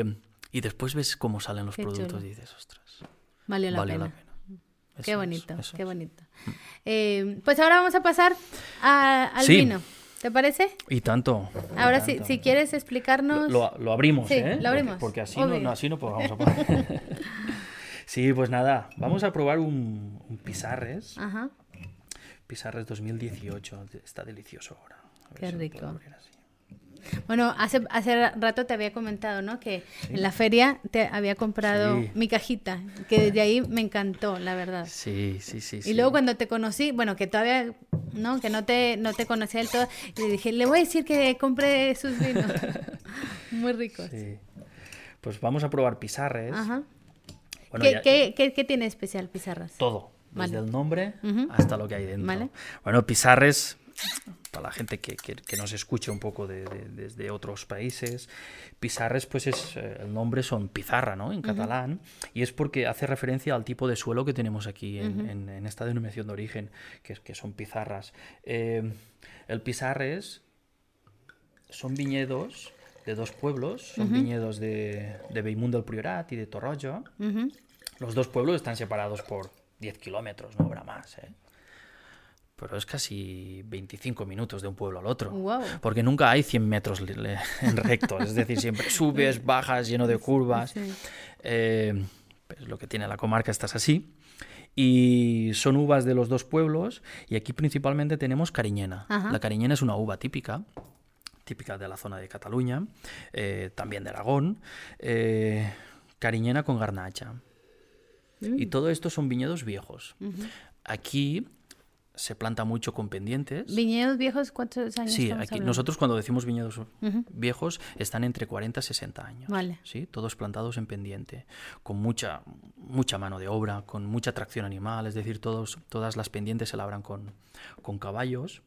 B: y después ves cómo salen los productos y dices, ostras,
A: valió la pena. qué bonito, qué bonito. Mm. Eh, pues ahora vamos a pasar al vino. ¿Te parece?
B: Y tanto.
A: Ahora, Si, si quieres explicarnos.
B: Lo, abrimos, ¿eh?
A: Lo abrimos.
B: Porque, así, no, así no podemos poner. sí, pues nada, vamos a probar un, un Pizarres. Ajá. Pizarres 2018. Está delicioso ahora.
A: Qué rico. Bueno, hace, hace rato te había comentado, ¿no? Que en la feria te había comprado mi cajita, que desde ahí me encantó, la verdad.
B: Sí, sí, sí.
A: Y luego cuando te conocí, bueno, que todavía, ¿no? Que no te, no te conocía del todo, le dije, le voy a decir que compre sus vinos. Muy ricos. Sí.
B: Pues vamos a probar pizarres. Ajá.
A: ¿Qué, ¿qué, qué, tiene especial pizarras?
B: Todo, desde el nombre hasta lo que hay dentro. ¿Vale? Bueno, pizarres para la gente que, que, nos escuche un poco de, desde otros países, Pizarres, pues es, eh, el nombre son pizarra, ¿no? En catalán, y es porque hace referencia al tipo de suelo que tenemos aquí en, en, esta denominación de origen, que, que son pizarras. Eh, el Pizarres son viñedos de dos pueblos, son viñedos de, de del Priorat y de Torroja. Los dos pueblos están separados por 10 kilómetros, no habrá más, ¿eh? Pero es casi 25 minutos de un pueblo al otro. Porque nunca hay 100 metros en recto, es decir, siempre subes, bajas, lleno de curvas. Eh, pues lo que tiene la comarca estás así. Y son uvas de los dos pueblos y aquí principalmente tenemos cariñena. La cariñena es una uva típica, típica de la zona de Cataluña, eh, también de Aragón, eh, cariñena con garnacha. Y mm. todo esto son viñedos viejos. Aquí se planta mucho con pendientes.
A: ¿Viñedos viejos cuántos años?
B: Sí, aquí, nosotros cuando decimos viñedos viejos están entre 40 y 60 años.
A: Vale.
B: ¿sí? Todos plantados en pendiente, con mucha, mucha mano de obra, con mucha tracción animal, es decir, todos, todas las pendientes se labran con, con caballos.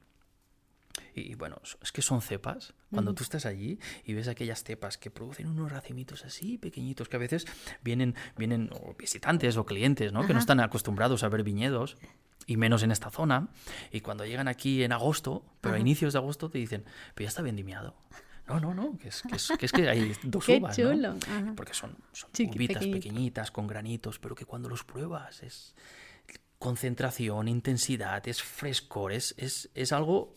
B: Y bueno, es que son cepas. Cuando tú estás allí y ves aquellas cepas que producen unos racimitos así pequeñitos que a veces vienen, vienen visitantes o clientes, ¿no? Que no están acostumbrados a ver viñedos y menos en esta zona. Y cuando llegan aquí en agosto, pero a inicios de agosto te dicen, pero ya está vendimiado. No, no, no, que es que, es, que, hay dos
A: Qué
B: uvas,
A: chulo.
B: Porque son, son uvitas pequeñitas con granitos, pero que cuando los pruebas es concentración, intensidad, es frescor, es, es, algo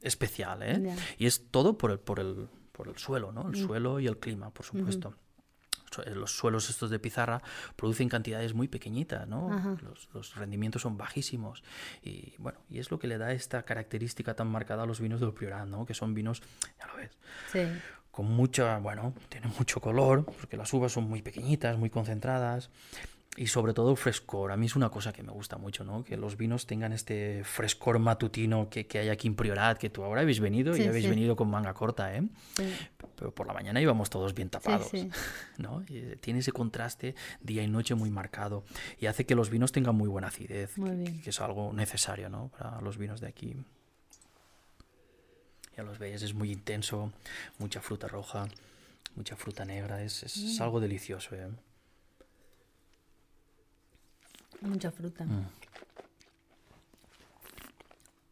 B: especial, ¿eh? Y es todo por el, por el, por el suelo, ¿no? El mm. suelo y el clima, por supuesto. Los suelos estos de pizarra producen cantidades muy pequeñitas, ¿no? Los, rendimientos son bajísimos y bueno, y es lo que le da esta característica tan marcada a los vinos del Priorat, ¿no? Que son vinos, ya lo ves, con mucha, bueno, tienen mucho color, porque las uvas son muy pequeñitas, muy concentradas, y sobre todo frescor. A mí es una cosa que me gusta mucho, ¿no? Que los vinos tengan este frescor matutino que, que hay aquí en Priorat, que tú ahora habéis venido y habéis venido con manga corta, ¿eh? Pero por la mañana íbamos todos bien tapados, ¿no? Y tiene ese contraste día y noche muy marcado y hace que los vinos tengan muy buena acidez, que, es algo necesario, ¿no? Para los vinos de aquí. Ya los veis, es muy intenso, mucha fruta roja, mucha fruta negra, es, es, es mm. algo delicioso, ¿eh?
A: Mucha fruta. Mm.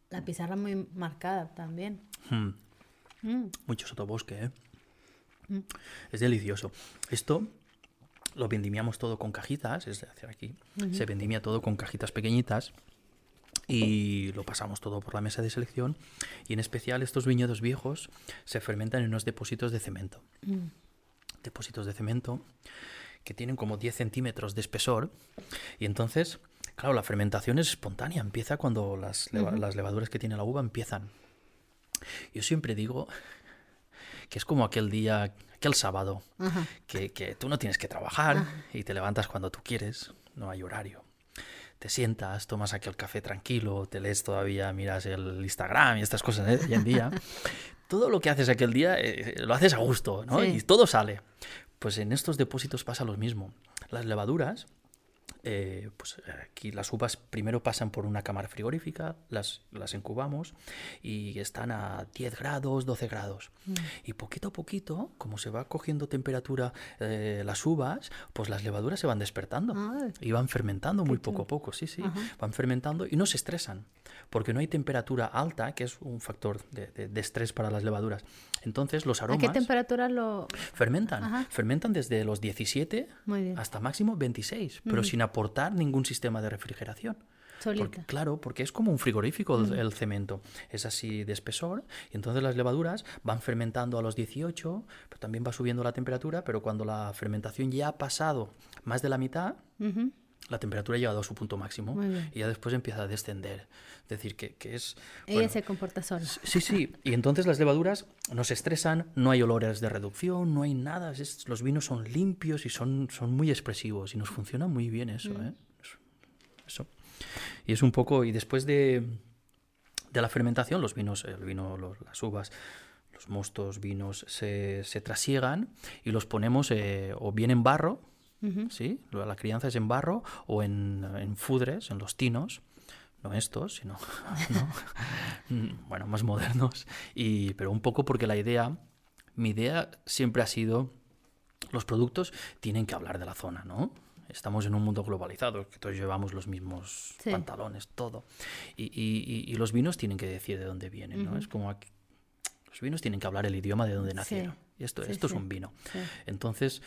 A: La pizarra muy marcada también.
B: Mm. Mm. Mucho sotobosque, ¿eh? Es delicioso. Esto lo vendimiamos todo con cajitas, es decir, aquí se vendimia todo con cajitas pequeñitas y lo pasamos todo por la mesa de selección y en especial estos viñedos viejos se fermentan en unos depósitos de cemento. Depósitos de cemento que tienen como 10 centímetros de espesor y entonces, claro, la fermentación es espontánea, empieza cuando las, levaduras que tiene la uva empiezan. Yo siempre digo que es como aquel día, aquel sábado, que, tú no tienes que trabajar y te levantas cuando tú quieres, no hay horario. Te sientas, tomas aquel café tranquilo, te lees todavía, miras el Instagram y estas cosas ¿eh? hoy en día. todo lo que haces aquel día eh, lo haces a gusto, ¿no? Y todo sale. Pues en estos depósitos pasa lo mismo. Las levaduras, eh, pues aquí las uvas primero pasan por una cámara frigorífica, las, las incubamos y están a 10 grados, 12 grados. Mm. Y poquito a poquito, como se va cogiendo temperatura eh, las uvas, pues las levaduras se van despertando y van fermentando muy poco a poco, sí, sí, van fermentando y no se estresan porque no hay temperatura alta, que es un factor de, estrés para las levaduras. Entonces los aromas...
A: ¿A qué temperatura lo...?
B: Fermentan. Fermentan desde los 17 hasta máximo 26, pero sin aportar ningún sistema de refrigeración. claro, porque es como un frigorífico el, cemento. Es así de espesor. Y entonces las levaduras van fermentando a los 18, pero también va subiendo la temperatura, pero cuando la fermentación ya ha pasado más de la mitad, la temperatura ha llegado a su punto máximo y ya después empieza a descender. Es decir, que, es...
A: Ella se comporta sola.
B: Sí, sí. Y entonces las levaduras no se estresan, no hay olores de reducción, no hay nada. los vinos son limpios y son, son muy expresivos y nos funciona muy bien eso. Mm. ¿eh? Eso. Y es un poco... Y después de, de la fermentación, los vinos, el vino, las uvas, los mostos, vinos, se, se trasiegan y los ponemos eh, o bien en barro, ¿sí? La crianza es en barro o en, fudres, en los tinos no estos, sino mm, bueno, más modernos. Y, pero un poco porque la idea, mi idea siempre ha sido, los productos tienen que hablar de la zona, ¿no? Estamos en un mundo globalizado, que todos llevamos los mismos pantalones, todo. Y, los vinos tienen que decir de dónde vienen, ¿no? Es como los vinos tienen que hablar el idioma de donde nacieron. Y esto, esto es un vino. Entonces,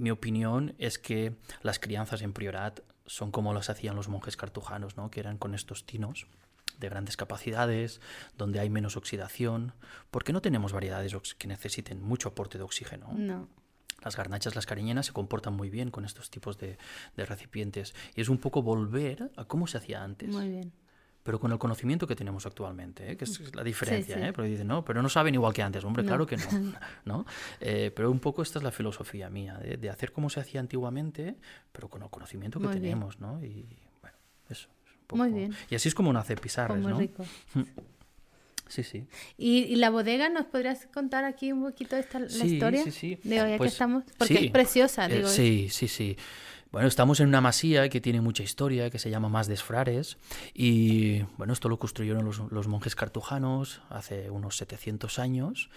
B: mi opinión es que las crianzas en Priorat son como las hacían los monjes cartujanos, ¿no? que eran con estos tinos de grandes capacidades, donde hay menos oxidación, porque no tenemos variedades que necesiten mucho aporte de oxígeno.
A: No.
B: Las garnachas, las cariñenas se comportan muy bien con estos tipos de, de recipientes. Y es un poco volver a cómo se hacía antes.
A: Muy bien
B: pero con el conocimiento que tenemos actualmente, ¿eh? que es la diferencia. ¿eh? Porque dicen, no, pero no saben igual que antes. Hombre, claro que no. ¿no? Eh, pero un poco esta es la filosofía mía, de, hacer como se hacía antiguamente, pero con el conocimiento que tenemos. ¿no? Y bueno, eso. un poco...
A: Muy bien.
B: Y así es como nace Pizarras.
A: Muy rico.
B: Sí, sí.
A: ¿Y, la bodega nos podrías contar aquí un poquito esta, la historia?
B: Sí, sí,
A: De hoy, pues, estamos. Porque es preciosa, digo.
B: sí, sí, sí. Bueno, estamos en una masía que tiene mucha historia, que se llama Más Desfrares, y bueno, esto lo construyeron los, monjes cartujanos hace unos 700 años,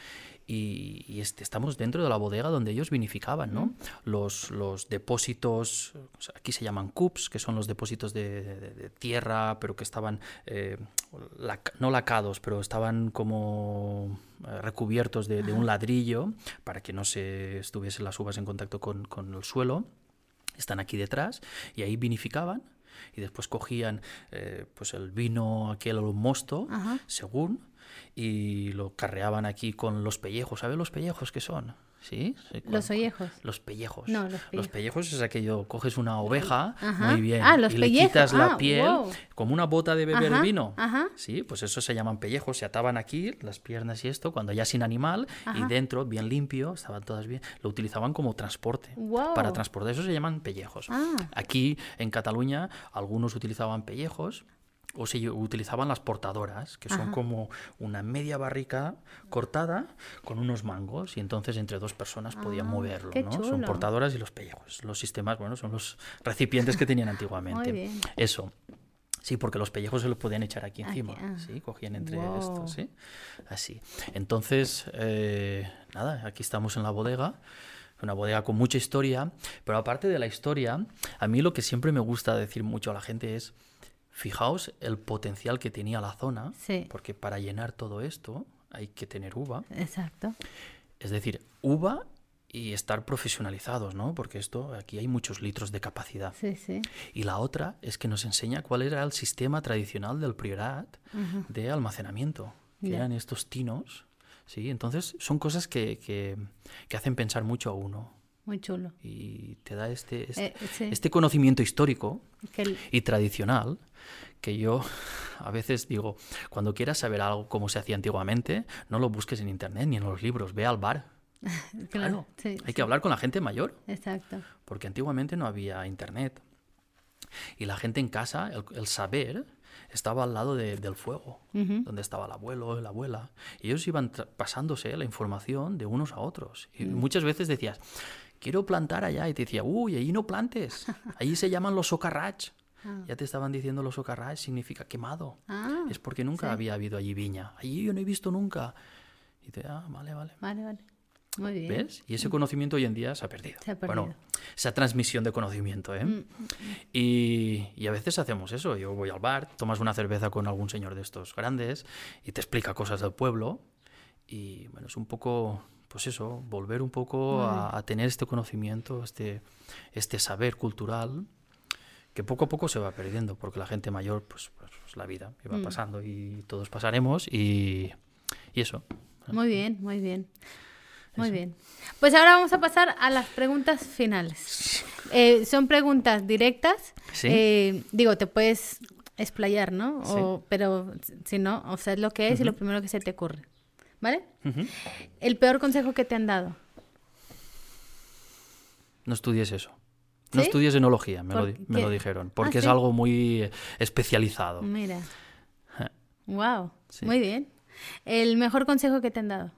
B: y, este, estamos dentro de la bodega donde ellos vinificaban, ¿no? Los, los depósitos, aquí se llaman cups, que son los depósitos de, tierra, pero que estaban, eh, no lacados, pero estaban como eh, recubiertos de, un ladrillo para que no se estuviesen las uvas en contacto con, con el suelo están aquí detrás y ahí vinificaban y después cogían eh, pues el vino aquel o mosto según y lo carreaban aquí con los pellejos ¿sabes los pellejos que son? ¿Sí?
A: ¿Los pellejos?
B: Los pellejos.
A: No, los pellejos.
B: Los pellejos es aquello, coges una oveja, muy bien, ah, y le quitas la ah, piel, como una bota de beber vino. Sí, pues eso se llaman pellejos, se ataban aquí, las piernas y esto, cuando ya sin animal, y dentro, bien limpio, estaban todas bien, lo utilizaban como transporte. Para transportar, eso se llaman pellejos. Ah. Aquí, en Cataluña, algunos utilizaban pellejos, o se utilizaban las portadoras, que son como una media barrica cortada con unos mangos y entonces entre dos personas podían ah, moverlo, ¿no? Son portadoras y los pellejos. Los sistemas, bueno, son los recipientes que tenían antiguamente. Eso. Sí, porque los pellejos se los podían echar aquí encima, ah. sí, cogían entre estos, sí, así. Entonces, eh, nada, aquí estamos en la bodega, una bodega con mucha historia, pero aparte de la historia, a mí lo que siempre me gusta decir mucho a la gente es, Fijaos el potencial que tenía la zona, porque para llenar todo esto hay que tener uva.
A: Exacto.
B: Es decir, uva y estar profesionalizados, ¿no? Porque esto, aquí hay muchos litros de capacidad.
A: Sí, sí.
B: Y la otra es que nos enseña cuál era el sistema tradicional del priorat de almacenamiento, que eran estos tinos, ¿sí? Entonces, son cosas que, que, que hacen pensar mucho a uno.
A: Muy chulo.
B: Y te da este, este, eh, este conocimiento histórico y tradicional que yo a veces digo, cuando quieras saber algo como se hacía antiguamente, no lo busques en internet ni en los libros, ve al bar. claro, hay que hablar con la gente mayor.
A: Exacto.
B: Porque antiguamente no había internet. Y la gente en casa, el, saber, estaba al lado del fuego, donde estaba el abuelo, la abuela. Y ellos iban pasándose la información de unos a otros. Y mm. muchas veces decías, quiero plantar allá. Y te decía, uy, allí no plantes. Allí se llaman los socarrach. Ah. Ya te estaban diciendo los socarrach significa quemado. Ah, es porque nunca había habido allí viña. Allí yo no he visto nunca. Y te, ah, vale, vale.
A: Vale, vale. Muy bien.
B: ¿Ves? Y ese conocimiento hoy en día se ha perdido. Se ha perdido. Bueno, esa transmisión de conocimiento, ¿eh? Mm, mm, mm. Y, y, a veces hacemos eso. Yo voy al bar, tomas una cerveza con algún señor de estos grandes y te explica cosas del pueblo. Y bueno, es un poco pues eso, volver un poco a, tener este conocimiento, este, este saber cultural, que poco a poco se va perdiendo, porque la gente mayor, pues, pues, pues la vida va mm. pasando y todos pasaremos y, eso.
A: Muy bien, muy bien. Muy bien. Pues ahora vamos a pasar a las preguntas finales. Eh, son preguntas directas. Eh, digo, te puedes explayar, ¿no? pero si no, o sea, es lo que es y lo primero que se te ocurre. ¿Vale? El peor consejo que te han dado.
B: No estudies eso. No estudies enología, me, lo, dijeron, porque ah, es algo muy especializado.
A: Mira. wow, muy bien. ¿El mejor consejo que te han dado?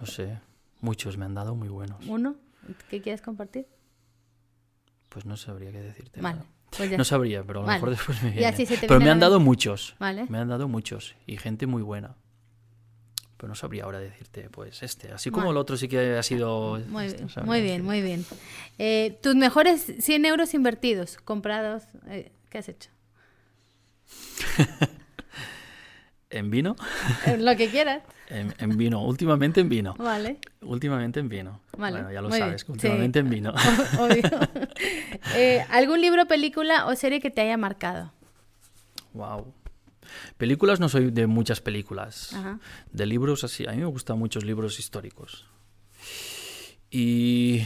B: No sé, muchos me han dado muy buenos.
A: ¿Uno? ¿Qué quieres compartir?
B: Pues no sabría qué decirte.
A: Vale.
B: Pues no sabría, pero a lo mejor después me viene. pero me han dado muchos. Me han dado muchos. Y gente muy buena. Pero no sabría ahora decirte, pues este. Así como el otro sí que ha sido.
A: Muy, este, bien, muy bien, muy bien. Eh, tus mejores 100 euros invertidos, comprados, eh, ¿qué has hecho?
B: ¿En vino?
A: lo que quieras.
B: En, vino, últimamente en vino.
A: Vale.
B: Últimamente en vino. Bueno, ya lo sabes, últimamente en vino.
A: Obvio. Eh, ¿Algún libro, película o serie que te haya marcado?
B: Wow. Películas no soy de muchas películas. De libros así, a mí me gustan muchos libros históricos. Y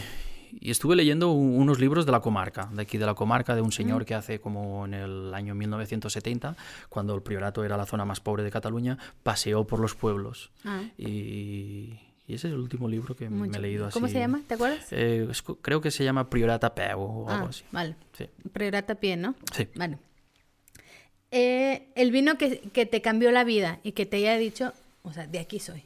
B: y estuve leyendo unos libros de la comarca, de aquí de la comarca, de un señor mm. que hace como en el año 1970, cuando el priorato era la zona más pobre de Cataluña, paseó por los pueblos. Ah. Y, ese es el último libro que me he leído así.
A: ¿Cómo se llama? ¿Te acuerdas?
B: Eh, creo que se llama Priorata Peu o algo ah, así.
A: Vale. Priorata Pie, ¿no?
B: Sí.
A: Vale. Eh, el vino que, que te cambió la vida y que te haya dicho, o sea, de aquí soy.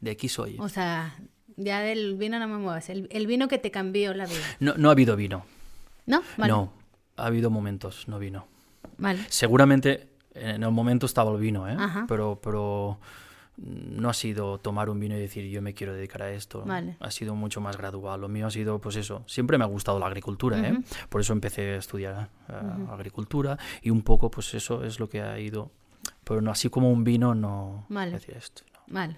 B: De aquí soy.
A: O sea, ya del vino no me muevas. El, el, vino que te cambió la vida.
B: No, no ha habido vino.
A: ¿No?
B: No, ha habido momentos, no vino. Vale. Seguramente en el momento estaba el vino, ¿eh? Pero, pero no ha sido tomar un vino y decir yo me quiero dedicar a esto. Ha sido mucho más gradual. Lo mío ha sido, pues eso. Siempre me ha gustado la agricultura, ¿eh? Por eso empecé a estudiar eh, agricultura y un poco, pues eso es lo que ha ido. Pero no así como un vino, no.
A: Vale. esto, Vale.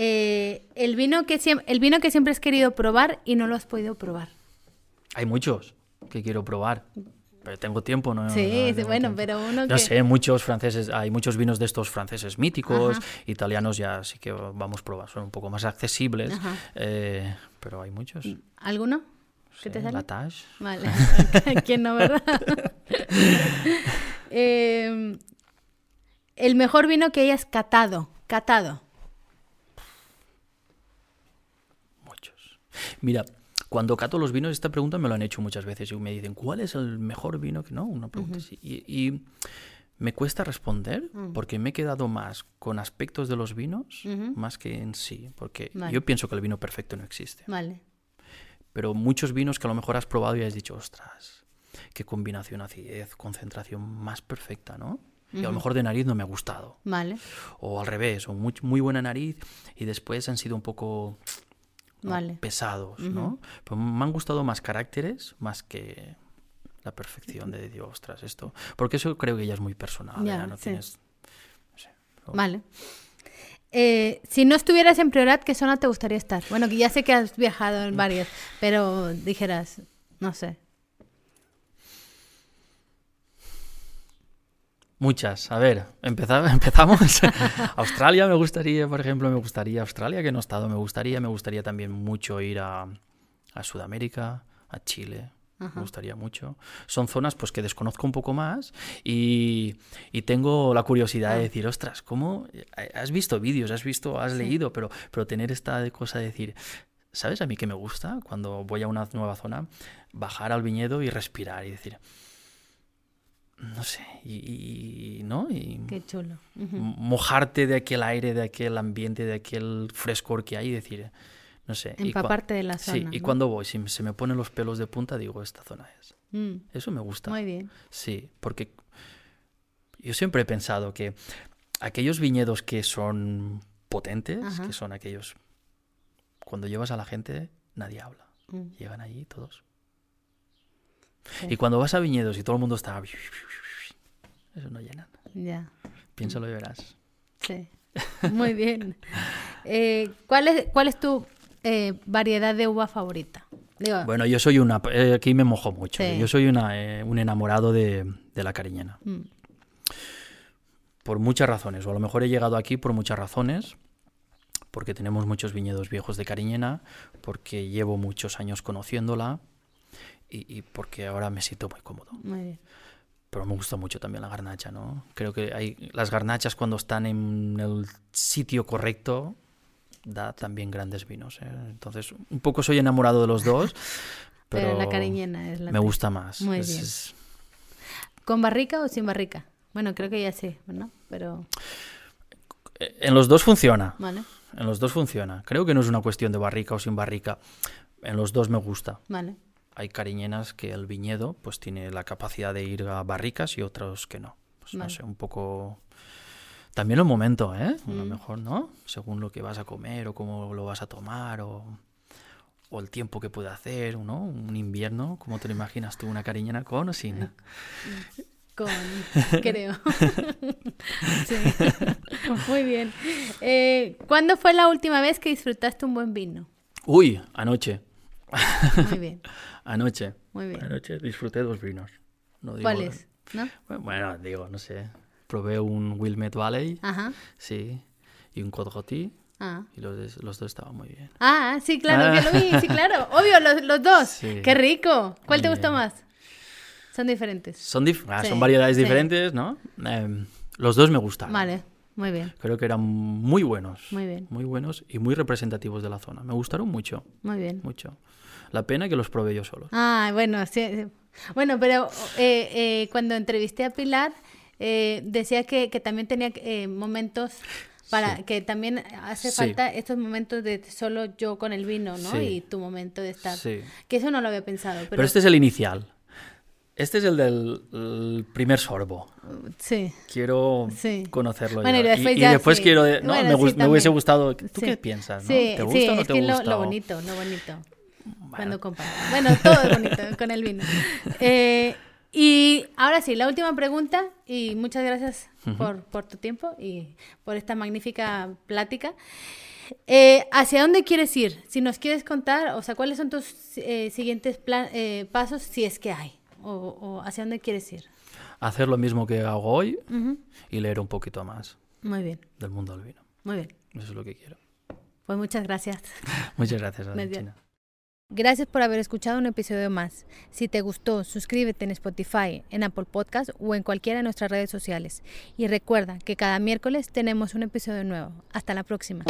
A: Eh, el, vino que el vino que siempre has querido probar y no lo has podido probar.
B: Hay muchos que quiero probar pero tengo tiempo, ¿no?
A: Sí, bueno, pero uno
B: No sé, muchos franceses, hay muchos vinos de estos franceses míticos, italianos ya sí que vamos a probar, son un poco más accesibles, eh, pero hay muchos.
A: ¿Alguno?
B: ¿Qué te sale? La
A: Vale, ¿quién no, verdad? Em, el mejor vino que hayas catado, catado.
B: Muchos. Mira, cuando cato los vinos, esta pregunta me lo han hecho muchas veces y me dicen, ¿cuál es el mejor vino? que No, una pregunta así. y, me cuesta responder mm. porque me he quedado más con aspectos de los vinos más que en sí, porque yo pienso que el vino perfecto no existe.
A: Vale.
B: Pero muchos vinos que a lo mejor has probado y has dicho, ostras, qué combinación acidez, concentración más perfecta, ¿no? Y a lo mejor de nariz no me ha gustado.
A: Vale.
B: O al revés, o muy, muy buena nariz y después han sido un poco pesados, ¿no? Pues me han gustado más caracteres más que la perfección de Dios, ostras, esto. Porque eso creo que ya es muy personal, ya, no tienes...
A: Vale. Eh, si no estuvieras en Priorat, ¿qué zona te gustaría estar? Bueno, que ya sé que has viajado en varias, pero dijeras, no sé.
B: Muchas. A ver, empezamos. Australia me gustaría, por ejemplo, me gustaría Australia, que no he estado, me gustaría. Me gustaría también mucho ir a, Sudamérica, a Chile. Me gustaría mucho. Son zonas pues que desconozco un poco más y, tengo la curiosidad de decir, ostras, ¿cómo? Has visto vídeos, has visto, has leído, pero, pero tener esta cosa de decir, ¿sabes a mí que me gusta cuando voy a una nueva zona? Bajar al viñedo y respirar y decir, no sé, y, ¿no? Y
A: Qué chulo.
B: Mojarte de aquel aire, de aquel ambiente, de aquel frescor que hay y decir, no sé.
A: Empaparte de la zona.
B: Sí, y cuando voy, si se me ponen los pelos de punta, digo, esta zona es. Mm. Eso me gusta.
A: Muy bien.
B: Sí, porque yo siempre he pensado que aquellos viñedos que son potentes, que son aquellos, cuando llevas a la gente, nadie habla. Mm. Llegan allí todos. Y cuando vas a viñedos y todo el mundo está... Eso no llenan.
A: Ya.
B: Piénsalo y verás.
A: Sí. Muy bien. Eh, ¿cuál, es, ¿Cuál es tu eh, variedad de uva favorita?
B: bueno, yo soy una... Eh, aquí me mojo mucho. Yo soy una, un enamorado de, de la cariñena. Mm. Por muchas razones. O a lo mejor he llegado aquí por muchas razones porque tenemos muchos viñedos viejos de Cariñena, porque llevo muchos años conociéndola, y, porque ahora me siento muy cómodo. Pero me gusta mucho también la garnacha, ¿no? Creo que hay las garnachas cuando están en el sitio correcto da también grandes vinos. ¿eh? Entonces, un poco soy enamorado de los dos, pero,
A: la cariñena es la
B: me gusta más.
A: Muy bien. ¿Con barrica o sin barrica? Bueno, creo que ya sé, ¿no? Pero...
B: En los dos funciona. Vale. En los dos funciona. Creo que no es una cuestión de barrica o sin barrica. En los dos me gusta.
A: Vale
B: hay cariñenas que el viñedo pues tiene la capacidad de ir a barricas y otros que no. Pues, no sé, un poco... También el momento, ¿eh? A lo mm. mejor, ¿no? Según lo que vas a comer o cómo lo vas a tomar o, o el tiempo que puede hacer, ¿no? Un invierno, ¿cómo te lo imaginas tú? ¿Una cariñena con o sin?
A: Con, creo. sí. Muy bien. Eh, ¿Cuándo fue la última vez que disfrutaste un buen vino?
B: Uy, anoche.
A: Muy bien.
B: Anoche.
A: Muy bien.
B: Anoche disfruté dos vinos.
A: ¿Cuáles?
B: Bueno, digo, no sé. Probé un Wilmette Valley. Ajá. Sí. Y un Côte Ah. Y los, los, dos estaban muy bien.
A: Ah, sí, claro, que lo vi, sí, claro. Obvio, los, los dos. Qué rico. ¿Cuál te gusta más? Son diferentes.
B: Son, ah, son variedades diferentes, ¿no? Em, los dos me gustan.
A: Vale, muy bien.
B: Creo que eran muy buenos.
A: Muy bien.
B: Muy buenos y muy representativos de la zona. Me gustaron mucho.
A: Muy bien.
B: Mucho. La pena que los probé yo solo.
A: Ah, bueno, sí. Bueno, pero eh, eh, cuando entrevisté a Pilar, eh, decía que, también tenía momentos para que también hace falta estos momentos de solo yo con el vino, ¿no? Y tu momento de estar. Que eso no lo había pensado.
B: Pero... este es el inicial. Este es el del primer sorbo.
A: Sí.
B: Quiero conocerlo. Bueno, y después, y, después quiero. No, me, me, hubiese gustado. ¿Tú qué piensas? ¿no? ¿Te gusta o no te gusta?
A: Lo, lo bonito, lo bonito. Cuando Bueno, todo es bonito con el vino. Eh, y ahora sí, la última pregunta, y muchas gracias por, por, tu tiempo y por esta magnífica plática. Eh, ¿Hacia dónde quieres ir? Si nos quieres contar, o sea, ¿cuáles son tus eh, siguientes eh, pasos, si es que hay? O, hacia dónde quieres ir?
B: Hacer lo mismo que hago hoy y leer un poquito más.
A: Muy bien.
B: Del mundo del vino.
A: Muy bien.
B: Eso es lo que quiero.
A: Pues muchas gracias.
B: muchas gracias, China.
A: Gracias por haber escuchado un episodio más. Si te gustó, suscríbete en Spotify, en Apple Podcast o en cualquiera de nuestras redes sociales. Y recuerda que cada miércoles tenemos un episodio nuevo. Hasta la próxima.